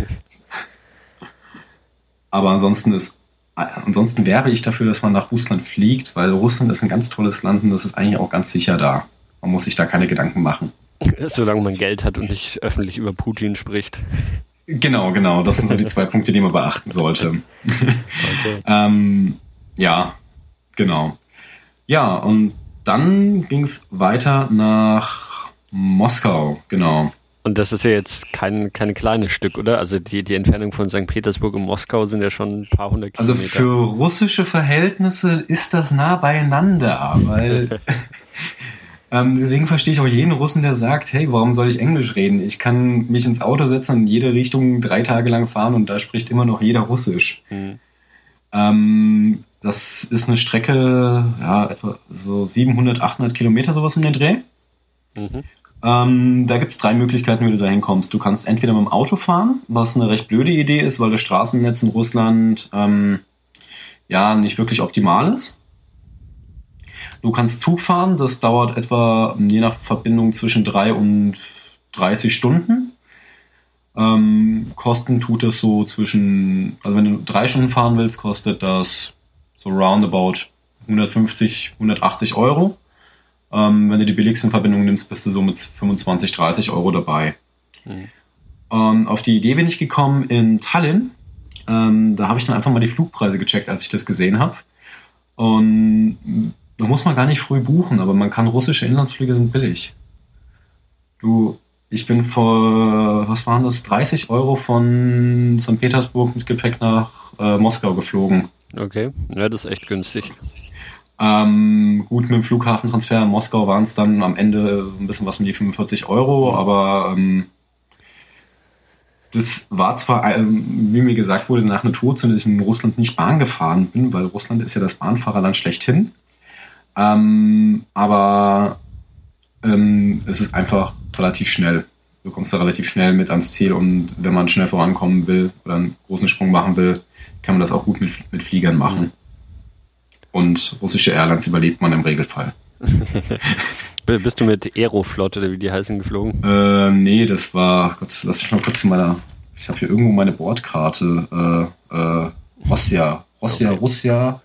aber ansonsten ist ansonsten werbe ich dafür, dass man nach Russland fliegt, weil Russland ist ein ganz tolles Land und das ist eigentlich auch ganz sicher da. Man muss sich da keine Gedanken machen. [LAUGHS] Solange man Geld hat und nicht öffentlich über Putin spricht. Genau, genau. Das sind so die [LAUGHS] zwei Punkte, die man beachten sollte. Okay. [LAUGHS] ähm, ja, genau. Ja, und dann ging es weiter nach Moskau, genau. Und das ist ja jetzt kein, kein kleines Stück, oder? Also die, die Entfernung von St. Petersburg und Moskau sind ja schon ein paar hundert also Kilometer. Also für russische Verhältnisse ist das nah beieinander, weil [LAUGHS] ähm, deswegen verstehe ich auch jeden Russen, der sagt, hey, warum soll ich Englisch reden? Ich kann mich ins Auto setzen und in jede Richtung drei Tage lang fahren und da spricht immer noch jeder Russisch. Mhm. Ähm, das ist eine Strecke, ja, etwa so 700, 800 Kilometer, sowas in den Dreh. Mhm. Ähm, da gibt es drei Möglichkeiten, wie du da hinkommst. Du kannst entweder mit dem Auto fahren, was eine recht blöde Idee ist, weil das Straßennetz in Russland ähm, ja nicht wirklich optimal ist. Du kannst Zug fahren, das dauert etwa je nach Verbindung zwischen drei und 30 Stunden. Ähm, kosten tut das so zwischen, also wenn du drei Stunden fahren willst, kostet das so roundabout 150, 180 Euro. Ähm, wenn du die billigsten Verbindungen nimmst, bist du so mit 25, 30 Euro dabei. Mhm. Und auf die Idee bin ich gekommen in Tallinn. Ähm, da habe ich dann einfach mal die Flugpreise gecheckt, als ich das gesehen habe. Und da muss man gar nicht früh buchen, aber man kann russische Inlandsflüge sind billig. Du, ich bin vor, was waren das, 30 Euro von St. Petersburg mit Gepäck nach äh, Moskau geflogen. Okay, ja, das ist echt günstig. Ähm, gut, mit dem Flughafentransfer in Moskau waren es dann am Ende ein bisschen was mit die 45 Euro, aber ähm, das war zwar, ähm, wie mir gesagt wurde, nach einer Todsünde, dass ich in Russland nicht Bahn gefahren bin, weil Russland ist ja das Bahnfahrerland schlechthin. Ähm, aber ähm, es ist einfach relativ schnell. Du kommst da relativ schnell mit ans Ziel und wenn man schnell vorankommen will oder einen großen Sprung machen will, kann man das auch gut mit, mit Fliegern machen. Mhm. Und russische Airlines überlebt man im Regelfall. [LAUGHS] Bist du mit Aeroflot oder wie die heißen geflogen? Äh, nee, das war, Gott, lass mich mal kurz in meiner, ich habe hier irgendwo meine Bordkarte. Äh, äh, Russia, Russia, okay. Russia.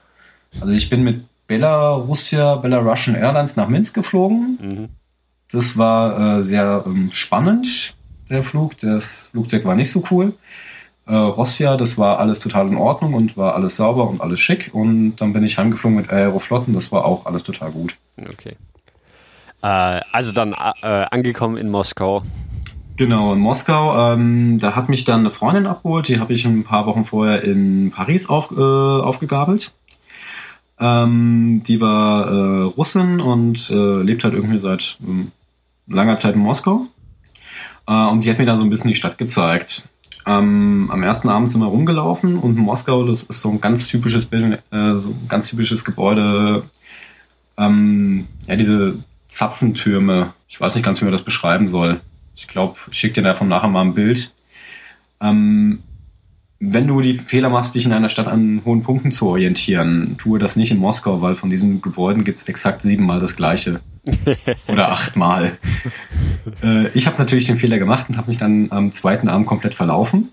Also ich bin mit Belarussia, Belarusian Airlines nach Minsk geflogen. Mhm. Das war äh, sehr ähm, spannend, der Flug. Das Flugzeug war nicht so cool. Äh, Rossia, das war alles total in Ordnung und war alles sauber und alles schick. Und dann bin ich heimgeflogen mit Aeroflotten, das war auch alles total gut. Okay. Äh, also dann äh, angekommen in Moskau. Genau, in Moskau. Ähm, da hat mich dann eine Freundin abgeholt, die habe ich ein paar Wochen vorher in Paris auf, äh, aufgegabelt. Ähm, die war äh, Russin und äh, lebt halt irgendwie seit ähm, langer Zeit in Moskau. Äh, und die hat mir da so ein bisschen die Stadt gezeigt. Ähm, am ersten Abend sind wir rumgelaufen und Moskau, das ist so ein ganz typisches Bild, äh, so ein ganz typisches Gebäude. Ähm, ja, diese Zapfentürme. Ich weiß nicht ganz, wie man das beschreiben soll. Ich glaube, ich schicke dir davon nachher mal ein Bild. Ähm, wenn du die Fehler machst, dich in einer Stadt an hohen Punkten zu orientieren, tue das nicht in Moskau, weil von diesen Gebäuden gibt es exakt siebenmal das gleiche. [LAUGHS] Oder achtmal. äh, ich habe natürlich den Fehler gemacht und habe mich dann am zweiten Abend komplett verlaufen.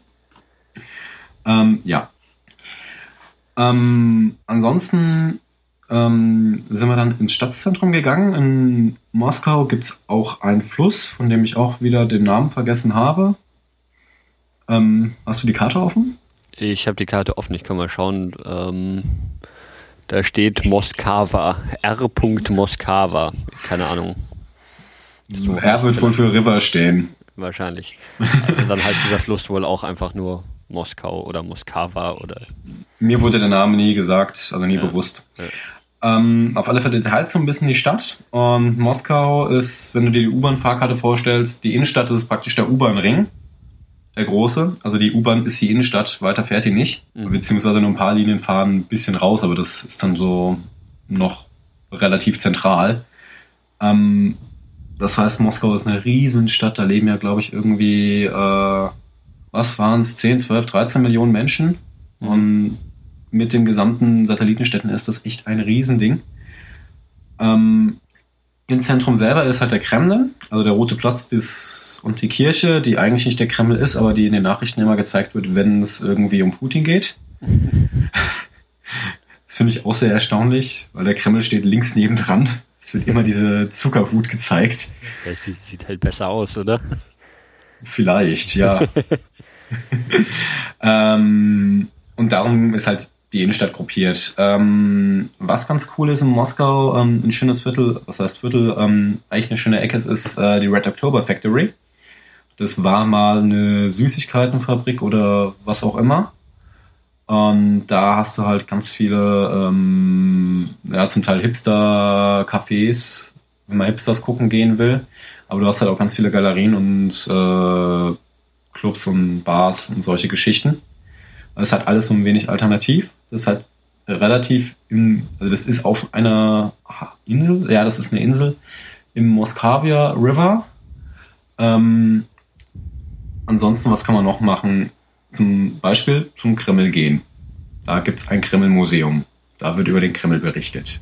Ähm, ja. Ähm, ansonsten ähm, sind wir dann ins Stadtzentrum gegangen. In Moskau gibt es auch einen Fluss, von dem ich auch wieder den Namen vergessen habe. Ähm, hast du die Karte offen? Ich habe die Karte offen, ich kann mal schauen. Ähm, da steht Moskava, R. Moskava. Keine Ahnung. So, R wird wohl für River stehen. Wahrscheinlich. Also dann heißt dieser Fluss wohl auch einfach nur Moskau oder Moskava oder. Mir wurde der Name nie gesagt, also nie ja. bewusst. Ja. Ähm, auf alle Fälle teilt so ein bisschen die Stadt. Und Moskau ist, wenn du dir die U-Bahn-Fahrkarte vorstellst, die Innenstadt ist praktisch der U-Bahn-Ring der große. Also die U-Bahn ist die Innenstadt, weiter fährt die nicht. Mhm. Beziehungsweise nur ein paar Linien fahren ein bisschen raus, aber das ist dann so noch relativ zentral. Ähm, das heißt, Moskau ist eine Riesenstadt, da leben ja, glaube ich, irgendwie, äh, was waren es, 10, 12, 13 Millionen Menschen. Mhm. Und mit den gesamten Satellitenstädten ist das echt ein Riesending. Ähm, im Zentrum selber ist halt der Kreml, also der Rote Platz des, und die Kirche, die eigentlich nicht der Kreml ist, aber die in den Nachrichten immer gezeigt wird, wenn es irgendwie um Putin geht. [LAUGHS] das finde ich auch sehr erstaunlich, weil der Kreml steht links nebendran. Es wird immer diese Zuckerhut gezeigt. Ja, sieht, sieht halt besser aus, oder? Vielleicht, ja. [LAUGHS] [LAUGHS] ähm, und darum ist halt die Innenstadt gruppiert. Ähm, was ganz cool ist in Moskau, ähm, ein schönes Viertel, was heißt Viertel, ähm, eigentlich eine schöne Ecke ist, äh, die Red October Factory. Das war mal eine Süßigkeitenfabrik oder was auch immer. Und da hast du halt ganz viele, ähm, ja, zum Teil Hipster-Cafés, wenn man Hipsters gucken gehen will. Aber du hast halt auch ganz viele Galerien und äh, Clubs und Bars und solche Geschichten. Es hat alles so ein wenig alternativ. Das halt relativ im, also das ist auf einer Insel, ja, das ist eine Insel im Moskavia River. Ähm, ansonsten, was kann man noch machen? Zum Beispiel zum Kreml gehen. Da gibt es ein Kreml-Museum. Da wird über den Kreml berichtet.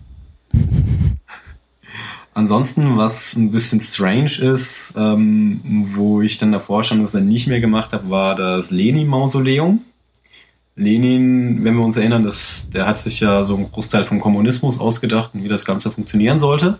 Ansonsten, was ein bisschen strange ist, ähm, wo ich dann davor schon das dann nicht mehr gemacht habe, war das Lenin-Mausoleum. Lenin, wenn wir uns erinnern, das, der hat sich ja so einen Großteil vom Kommunismus ausgedacht und wie das Ganze funktionieren sollte.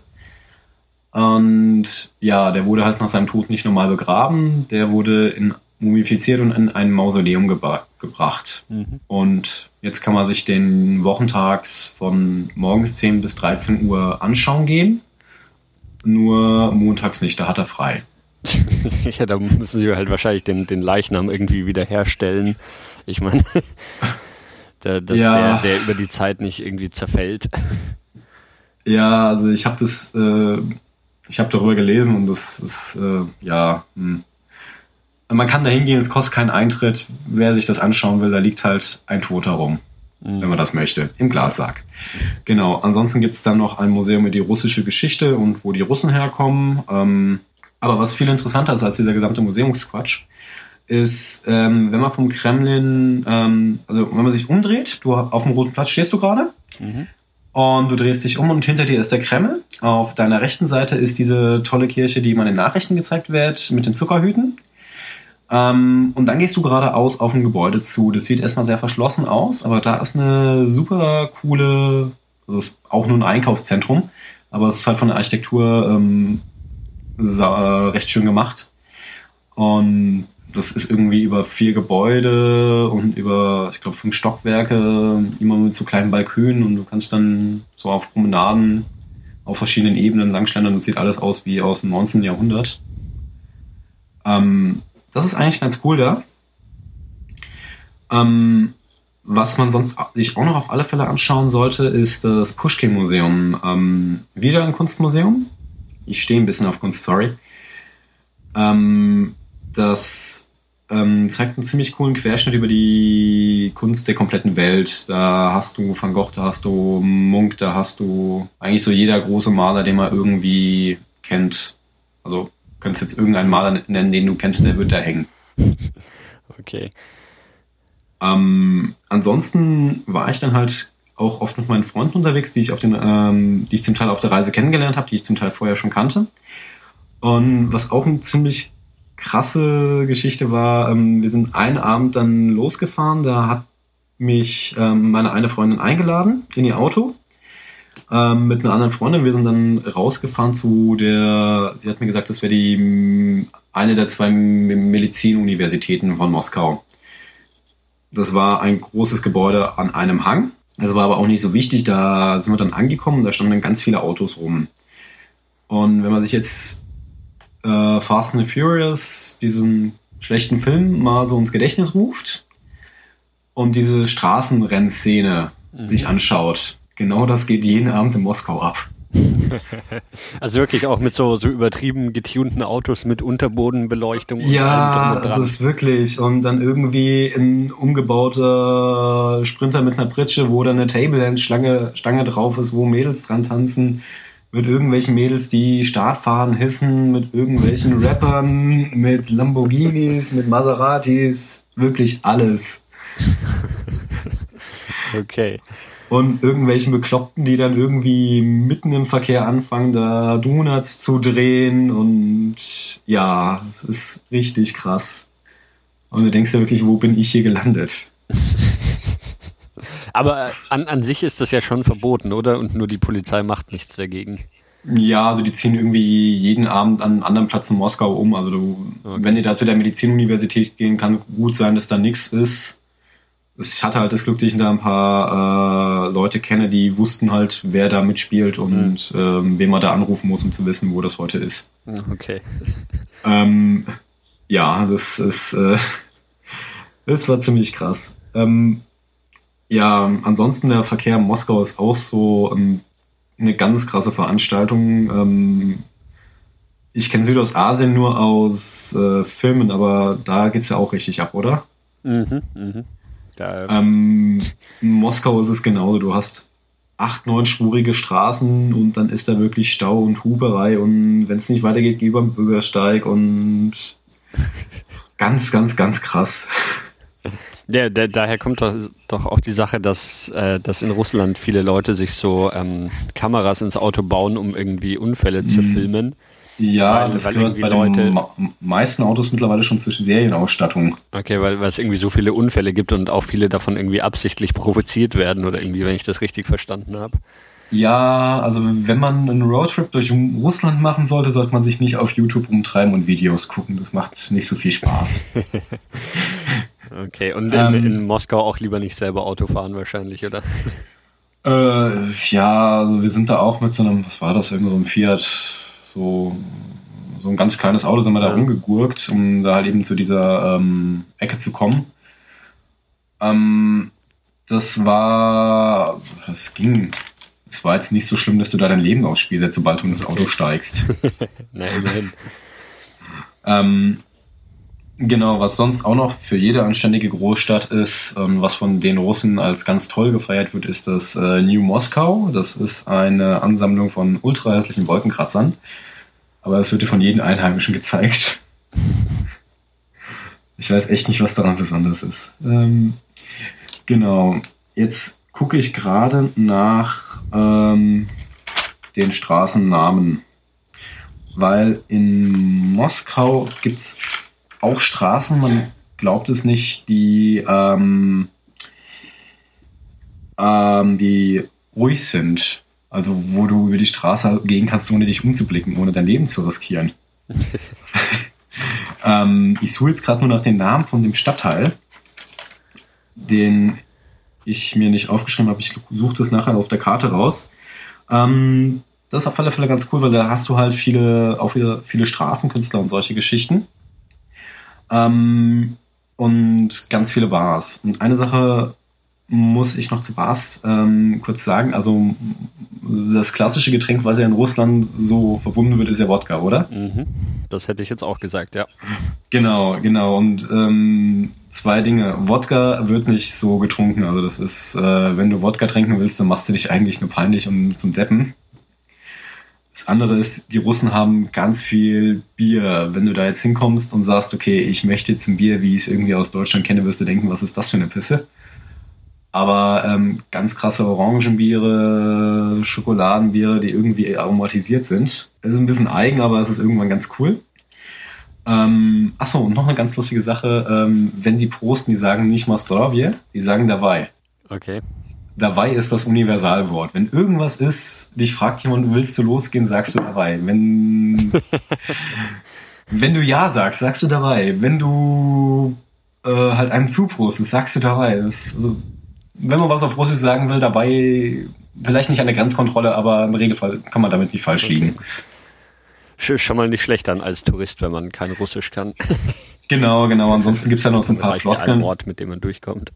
Und ja, der wurde halt nach seinem Tod nicht normal begraben, der wurde in, mumifiziert und in ein Mausoleum gebra gebracht. Mhm. Und jetzt kann man sich den wochentags von morgens 10 bis 13 Uhr anschauen gehen. Nur montags nicht, da hat er frei. [LAUGHS] ja, da müssen sie halt wahrscheinlich den, den Leichnam irgendwie wiederherstellen. Ich meine, [LAUGHS] da, dass ja. der, der über die Zeit nicht irgendwie zerfällt. [LAUGHS] Ja, also ich habe das, äh, ich habe darüber gelesen und das ist, äh, ja, mh. Hm. man kann da hingehen, es kostet keinen Eintritt. Wer sich das anschauen will, da liegt halt ein Toter rum, mhm. wenn man das möchte, im Glassack. Genau, ansonsten gibt es dann noch ein Museum mit die russische Geschichte und wo die Russen herkommen. Ähm, Aber was viel interessanter ist als dieser gesamte Museumsquatsch, ist, ähm, wenn man vom Kremlin, ähm, also wenn man sich umdreht, du auf dem Roten Platz stehst du gerade mhm. und du drehst dich um und hinter dir ist der Kreml. Auf deiner rechten Seite ist diese tolle Kirche, die immer in den Nachrichten gezeigt wird, mit den Zuckerhüten. Ähm, und dann gehst du geradeaus auf ein Gebäude zu. Das sieht erstmal sehr verschlossen aus, aber da ist eine super coole, also ist auch nur ein Einkaufszentrum, aber es ist halt von der Architektur ähm, recht schön gemacht. Und das ist irgendwie über vier Gebäude und über, ich glaube, fünf Stockwerke, immer mit so kleinen Balkönen und du kannst dann so auf Promenaden auf verschiedenen Ebenen langschlendern. Das sieht alles aus wie aus dem 19. Jahrhundert. Ähm, das ist eigentlich ganz cool da. Ähm, was man sonst sich auch noch auf alle Fälle anschauen sollte, ist das Pushkin-Museum. Ähm, wieder ein Kunstmuseum. Ich stehe ein bisschen auf Kunst, sorry. Ähm, das ähm, zeigt einen ziemlich coolen Querschnitt über die Kunst der kompletten Welt. Da hast du Van Gogh, da hast du Munk, da hast du eigentlich so jeder große Maler, den man irgendwie kennt. Also könntest jetzt irgendeinen Maler nennen, den du kennst, der wird da hängen. [LAUGHS] Okay. Ähm, ansonsten war ich dann halt auch oft mit meinen Freunden unterwegs, die ich auf den, ähm, die ich zum Teil auf der Reise kennengelernt habe, die ich zum Teil vorher schon kannte. Und was auch eine ziemlich krasse Geschichte war, ähm, wir sind einen Abend dann losgefahren, da hat mich ähm, meine eine Freundin eingeladen in ihr Auto ähm, mit einer anderen Freundin. Wir sind dann rausgefahren zu der, sie hat mir gesagt, das wäre die eine der zwei Medizinuniversitäten von Moskau. Das war ein großes Gebäude an einem Hang. Das war aber auch nicht so wichtig. Da sind wir dann angekommen da standen dann ganz viele Autos rum. Und wenn man sich jetzt äh, Fast and the Furious, diesen schlechten Film, mal so ins Gedächtnis ruft und diese Straßenrennszene mhm. sich anschaut, genau das geht jeden Abend in Moskau ab. [LAUGHS] also wirklich auch mit so, so übertrieben getunten Autos mit Unterbodenbeleuchtung. ja, das ist wirklich. Und dann irgendwie ein umgebauter Sprinter mit einer Pritsche, wo dann eine Table-Stange Stange drauf ist, wo Mädels dran tanzen. Mit irgendwelchen Mädels, die Startfahren hissen, mit irgendwelchen Rappern, mit Lamborghinis, mit Maseratis, wirklich alles. [LAUGHS] okay und irgendwelchen Bekloppten, die dann irgendwie mitten im Verkehr anfangen, da Donuts zu drehen und ja, es ist richtig krass. Und du denkst ja wirklich, wo bin ich hier gelandet? [LAUGHS] Aber an, an sich ist das ja schon verboten, oder? Und nur die Polizei macht nichts dagegen. Ja, also die ziehen irgendwie jeden Abend an einem anderen Platz in Moskau um. Also du, okay. wenn ihr da zu der Medizinuniversität gehen, kann gut sein, dass da nichts ist ich hatte halt das Glück, dass ich da ein paar äh, Leute kenne, die wussten halt, wer da mitspielt und mhm. ähm, wen man da anrufen muss, um zu wissen, wo das heute ist. Okay. [LAUGHS] Ähm, ja, das ist, äh, [LAUGHS] das war ziemlich krass. Ähm, ja, ansonsten der Verkehr in Moskau ist auch so ähm, eine ganz krasse Veranstaltung. Ähm, ich kenne Südostasien nur aus äh, Filmen, aber da geht's ja auch richtig ab, oder? Mhm, mhm. Da, ähm, in Moskau ist es genauso. Du hast acht, neunspurige Straßen und dann ist da wirklich Stau und Huberei und wenn es nicht weitergeht, geh über den Bürgersteig und [LAUGHS] ganz, ganz, ganz krass. Ja, der, daher kommt doch, doch, auch die Sache, dass, äh, dass in Russland viele Leute sich so ähm, Kameras ins Auto bauen, um irgendwie Unfälle zu mhm. filmen. Ja, weil, das weil gehört bei Leute den meisten Autos mittlerweile schon zur Serienausstattung. Okay, weil, weil es irgendwie so viele Unfälle gibt und auch viele davon irgendwie absichtlich provoziert werden oder irgendwie, wenn ich das richtig verstanden habe. Ja, also wenn man einen Roadtrip durch Russland machen sollte, sollte man sich nicht auf YouTube umtreiben und Videos gucken. Das macht nicht so viel Spaß. [LAUGHS] okay, und in, ähm, in, Moskau auch lieber nicht selber Auto fahren wahrscheinlich, oder? Äh, ja, also wir sind da auch mit so einem, was war das, irgendwo so einem Fiat so, so ein ganz kleines Auto sind wir da rumgegurkt, um da halt eben zu dieser ähm, Ecke zu kommen. Ähm, das war, das ging. Es war jetzt nicht so schlimm, dass du da dein Leben aufs Spiel setzt, sobald du in das Auto steigst. [LAUGHS] Na, immerhin. ähm, genau, was sonst auch noch für jede anständige Großstadt ist, ähm, was von den Russen als ganz toll gefeiert wird, ist das äh, New Moskau. Das ist eine Ansammlung von ultra hässlichen Wolkenkratzern. aber es wird dir von jedem Einheimischen gezeigt. [LAUGHS] Ich weiß echt nicht, was daran besonders ist. Ähm, genau. Jetzt gucke ich gerade nach ähm, den Straßennamen. Weil in Moskau gibt es auch Straßen, man glaubt es nicht, die, ähm, ähm, die ruhig sind. Also wo du über die Straße gehen kannst, ohne dich umzublicken, ohne dein Leben zu riskieren. [LAUGHS] ähm, ich suche jetzt gerade nur nach den Namen von dem Stadtteil, den ich mir nicht aufgeschrieben habe. Ich suche das nachher auf der Karte raus. Ähm, das ist auf alle Fälle ganz cool, weil da hast du halt viele, auch wieder viele Straßenkünstler und solche Geschichten. Ähm, und ganz viele Bars. Und eine Sache muss ich noch zu Bars ähm, kurz sagen. Also das klassische Getränk, was ja in Russland so verbunden wird, ist ja Wodka, oder? Mhm. Das hätte ich jetzt auch gesagt, ja. Genau, genau. Und ähm, zwei Dinge. Wodka wird nicht so getrunken. Also das ist, äh, wenn du Wodka trinken willst, dann machst du dich eigentlich nur peinlich und zum Deppen. Das andere ist, die Russen haben ganz viel Bier. Wenn du da jetzt hinkommst und sagst, okay, ich möchte jetzt ein Bier, wie ich es irgendwie aus Deutschland kenne, wirst du denken, was ist das für eine Pisse? Aber ähm, ganz krasse Orangenbiere, Schokoladenbiere, die irgendwie aromatisiert sind. Es ist ein bisschen eigen, aber es ist irgendwann ganz cool. Ähm, achso, und noch eine ganz lustige Sache. Ähm, wenn die Prosten, die sagen nicht mal Zdravje, die sagen dabei. Okay. Dabei ist das Universalwort. Wenn irgendwas ist, dich fragt jemand, willst du losgehen, sagst du dabei. Wenn, [LAUGHS] wenn du Ja sagst, sagst du dabei. Wenn du äh, halt einem zuprostest, sagst du dabei. Das, also, wenn man was auf Russisch sagen will, dabei vielleicht nicht an der Grenzkontrolle, aber im Regelfall kann man damit nicht falsch okay. liegen. Schon mal nicht schlecht an als Tourist, wenn man kein Russisch kann. Genau, genau. Ansonsten gibt es ja noch so ein [LAUGHS] paar Floskeln. Ort, mit dem man durchkommt.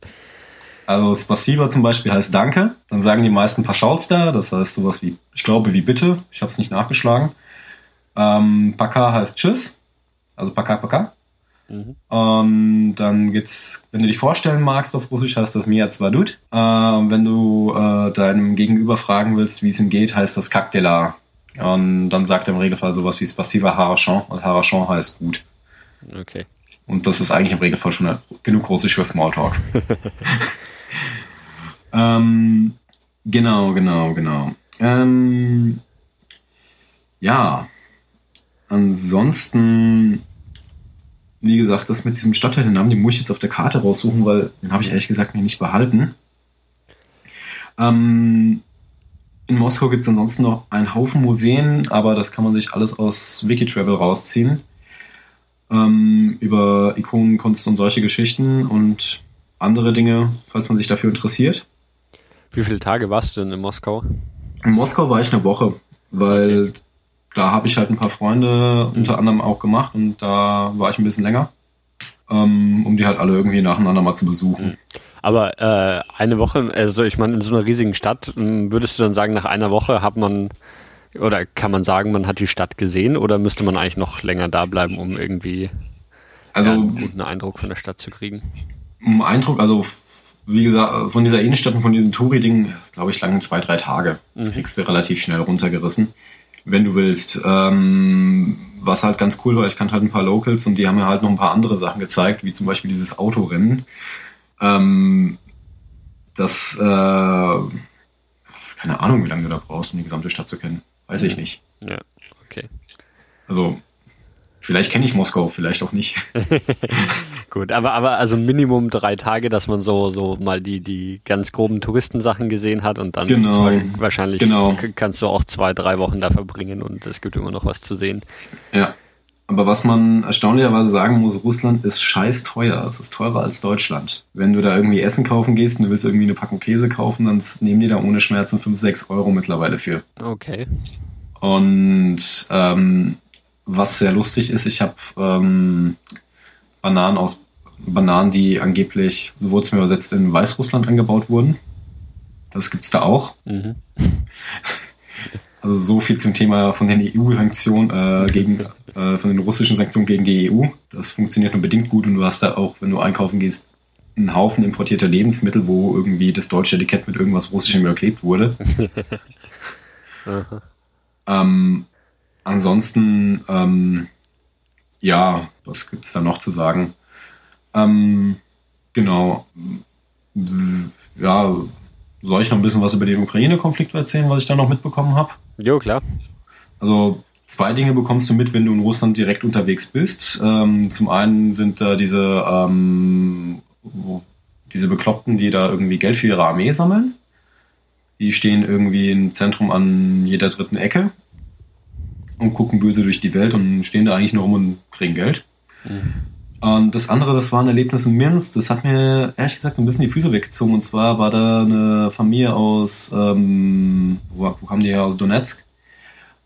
Also Spasiba zum Beispiel heißt Danke. Dann sagen die meisten Paschalster, das heißt sowas wie, ich glaube, wie Bitte. Ich habe es nicht nachgeschlagen. Ähm, Paka heißt Tschüss. Also Paka Paka. Mhm. Ähm, dann gibt's, wenn du dich vorstellen magst auf Russisch, heißt das Mia Zvadut. Ähm, wenn du äh, deinem Gegenüber fragen willst, wie es ihm geht, heißt das Kaktela. Und dann sagt er im Regelfall sowas wie Spasiva Harachon und Harachon heißt gut. Okay. Und das ist eigentlich im Regelfall schon genug Russisch für Smalltalk. [LAUGHS] ähm, genau, genau, genau. Ähm, ja, ansonsten wie gesagt, das mit diesem Stadtteilnamen, den muss ich jetzt auf der Karte raussuchen, weil den habe ich ehrlich gesagt mir nicht behalten. Ähm, in Moskau gibt es ansonsten noch einen Haufen Museen, aber das kann man sich alles aus Wikitravel rausziehen. Ähm, über Ikonenkunst und solche Geschichten und andere Dinge, falls man sich dafür interessiert. Wie viele Tage warst du denn in Moskau? In Moskau war ich eine Woche, weil okay da habe ich halt ein paar Freunde unter anderem auch gemacht und da war ich ein bisschen länger, ähm, um die halt alle irgendwie nacheinander mal zu besuchen. Mhm. Aber äh, eine Woche, also ich meine, in so einer riesigen Stadt, hm, würdest du dann sagen, nach einer Woche hat man oder kann man sagen, man hat die Stadt gesehen oder müsste man eigentlich noch länger da bleiben, um irgendwie also, ja, einen guten Eindruck von der Stadt zu kriegen? Eindruck, also wie gesagt, von dieser Innenstadt und von diesem Touri-Ding, glaube ich, lange zwei, drei Tage. Das mhm. kriegst du relativ schnell runtergerissen wenn du willst. Ähm, was halt ganz cool war, ich kannte halt ein paar Locals und die haben mir halt noch ein paar andere Sachen gezeigt, wie zum Beispiel dieses Autorennen. Ähm, das, äh, keine Ahnung, wie lange du da brauchst, um die gesamte Stadt zu kennen. Weiß ich nicht. Ja, okay. Also, Vielleicht kenne ich Moskau, vielleicht auch nicht. [LAUGHS] Gut, aber, aber also Minimum drei Tage, dass man so, so mal die, die ganz groben Touristensachen gesehen hat und dann genau, wahrscheinlich genau. kannst du auch zwei, drei Wochen da verbringen und es gibt immer noch was zu sehen. Ja. Aber was man erstaunlicherweise sagen muss, Russland ist scheiß teuer. Es ist teurer als Deutschland. Wenn du da irgendwie Essen kaufen gehst und du willst irgendwie eine Packung Käse kaufen, dann nehmen die da ohne Schmerzen 5, 6 Euro mittlerweile für. Okay. Und ähm, was sehr lustig ist, ich habe ähm, Bananen aus Bananen, die angeblich, wurde es mir übersetzt, in Weißrussland angebaut wurden. Das gibt es da auch. Mhm. Also so viel zum Thema von den EU-Sanktionen äh, gegen, äh, von den russischen Sanktionen gegen die EU. Das funktioniert nur bedingt gut und du hast da auch, wenn du einkaufen gehst, einen Haufen importierter Lebensmittel, wo irgendwie das deutsche Etikett mit irgendwas Russischem überklebt wurde. [LAUGHS] ähm, ansonsten, ähm, ja, was gibt es da noch zu sagen? Ähm, genau. Ja, soll ich noch ein bisschen was über den Ukraine-Konflikt erzählen, was ich da noch mitbekommen habe? Jo, klar. Also zwei Dinge bekommst du mit, wenn du in Russland direkt unterwegs bist. Ähm, zum einen sind da diese, ähm, diese Bekloppten, die da irgendwie Geld für ihre Armee sammeln. Die stehen irgendwie im Zentrum an jeder dritten Ecke und gucken böse durch die Welt und stehen da eigentlich nur rum und kriegen Geld. Mhm. Und das andere, das war ein Erlebnis in Minsk, das hat mir ehrlich gesagt ein bisschen die Füße weggezogen. Und zwar war da eine Familie aus, ähm, wo, wo kamen die her? Aus Donetsk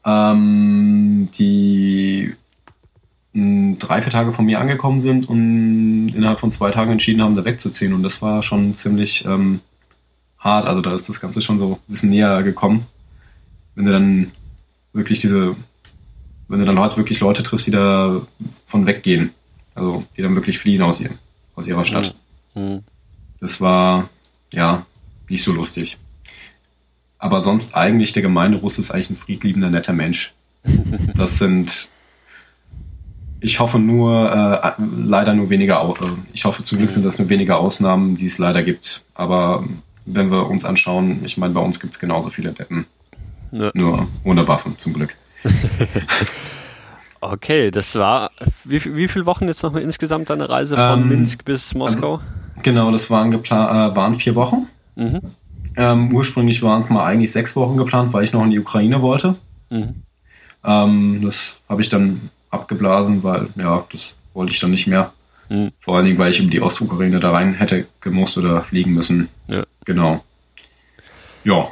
ähm, die drei, vier Tage von mir angekommen sind und innerhalb von zwei Tagen entschieden haben, da wegzuziehen. Und das war schon ziemlich ähm, hart. Also da ist das Ganze schon so ein bisschen näher gekommen. Wenn du dann wirklich diese, wenn du dann halt wirklich Leute triffst, die da von weggehen. Also die dann wirklich fliehen aus, ihr, aus ihrer Stadt. Mhm. Das war ja nicht so lustig. Aber sonst eigentlich der Gemeinderuss ist eigentlich ein friedliebender, netter Mensch. [LAUGHS] Das sind, ich hoffe nur, äh, leider nur weniger, äh, ich hoffe zum Glück sind das nur weniger Ausnahmen, die es leider gibt. Aber wenn wir uns anschauen, ich meine, bei uns gibt es genauso viele Deppen. Ja. Nur ohne Waffen, zum Glück. [LAUGHS] okay, das war, wie, wie viele Wochen jetzt noch insgesamt deine Reise von ähm, Minsk bis Moskau? Also, genau, das waren, geplant, äh, waren vier Wochen. Mhm. Ähm, ursprünglich waren es mal eigentlich sechs Wochen geplant, weil ich noch in die Ukraine wollte. Mhm. Ähm, das habe ich dann abgeblasen, weil ja, das wollte ich dann nicht mehr. Mhm. Vor allen Dingen, weil ich um die Ostukraine da rein hätte gemusst oder fliegen müssen. Ja. Genau. Ja.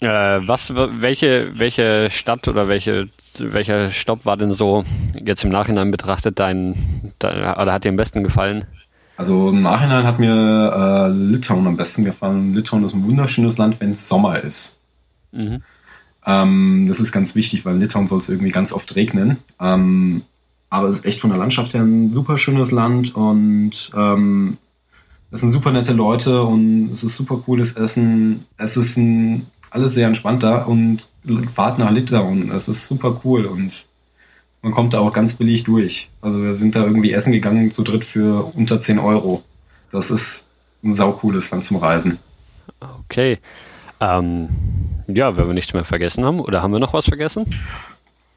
Äh, was, welche, welche Stadt oder welche, welcher Stopp war denn so jetzt im Nachhinein betrachtet dein, dein oder hat dir am besten gefallen? Also im Nachhinein hat mir äh, Litauen am besten gefallen. Litauen ist ein wunderschönes Land, wenn es Sommer ist. Mhm. Ähm, das ist ganz wichtig, weil Litauen soll es irgendwie ganz oft regnen. Ähm, aber es ist echt von der Landschaft her ein super schönes Land und ähm, es sind super nette Leute und es ist super cooles Essen. Es ist ein, alles sehr entspannt da und fahrt nach Litauen. Es ist super cool und man kommt da auch ganz billig durch. Also wir sind da irgendwie essen gegangen zu dritt für unter 10 Euro. Das ist ein saucooles Land zum Reisen. Okay. Ähm, ja, wenn wir nichts mehr vergessen haben, oder haben wir noch was vergessen?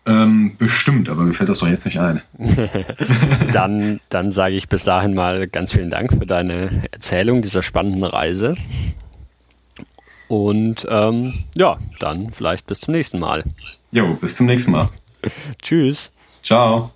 Ähm, bestimmt, aber mir fällt das doch jetzt nicht ein. [LAUGHS] dann dann sage ich bis dahin mal ganz vielen Dank für deine Erzählung dieser spannenden Reise. Und ähm, ja, dann vielleicht bis zum nächsten Mal. Jo, bis zum nächsten Mal. Tschüss. Ciao.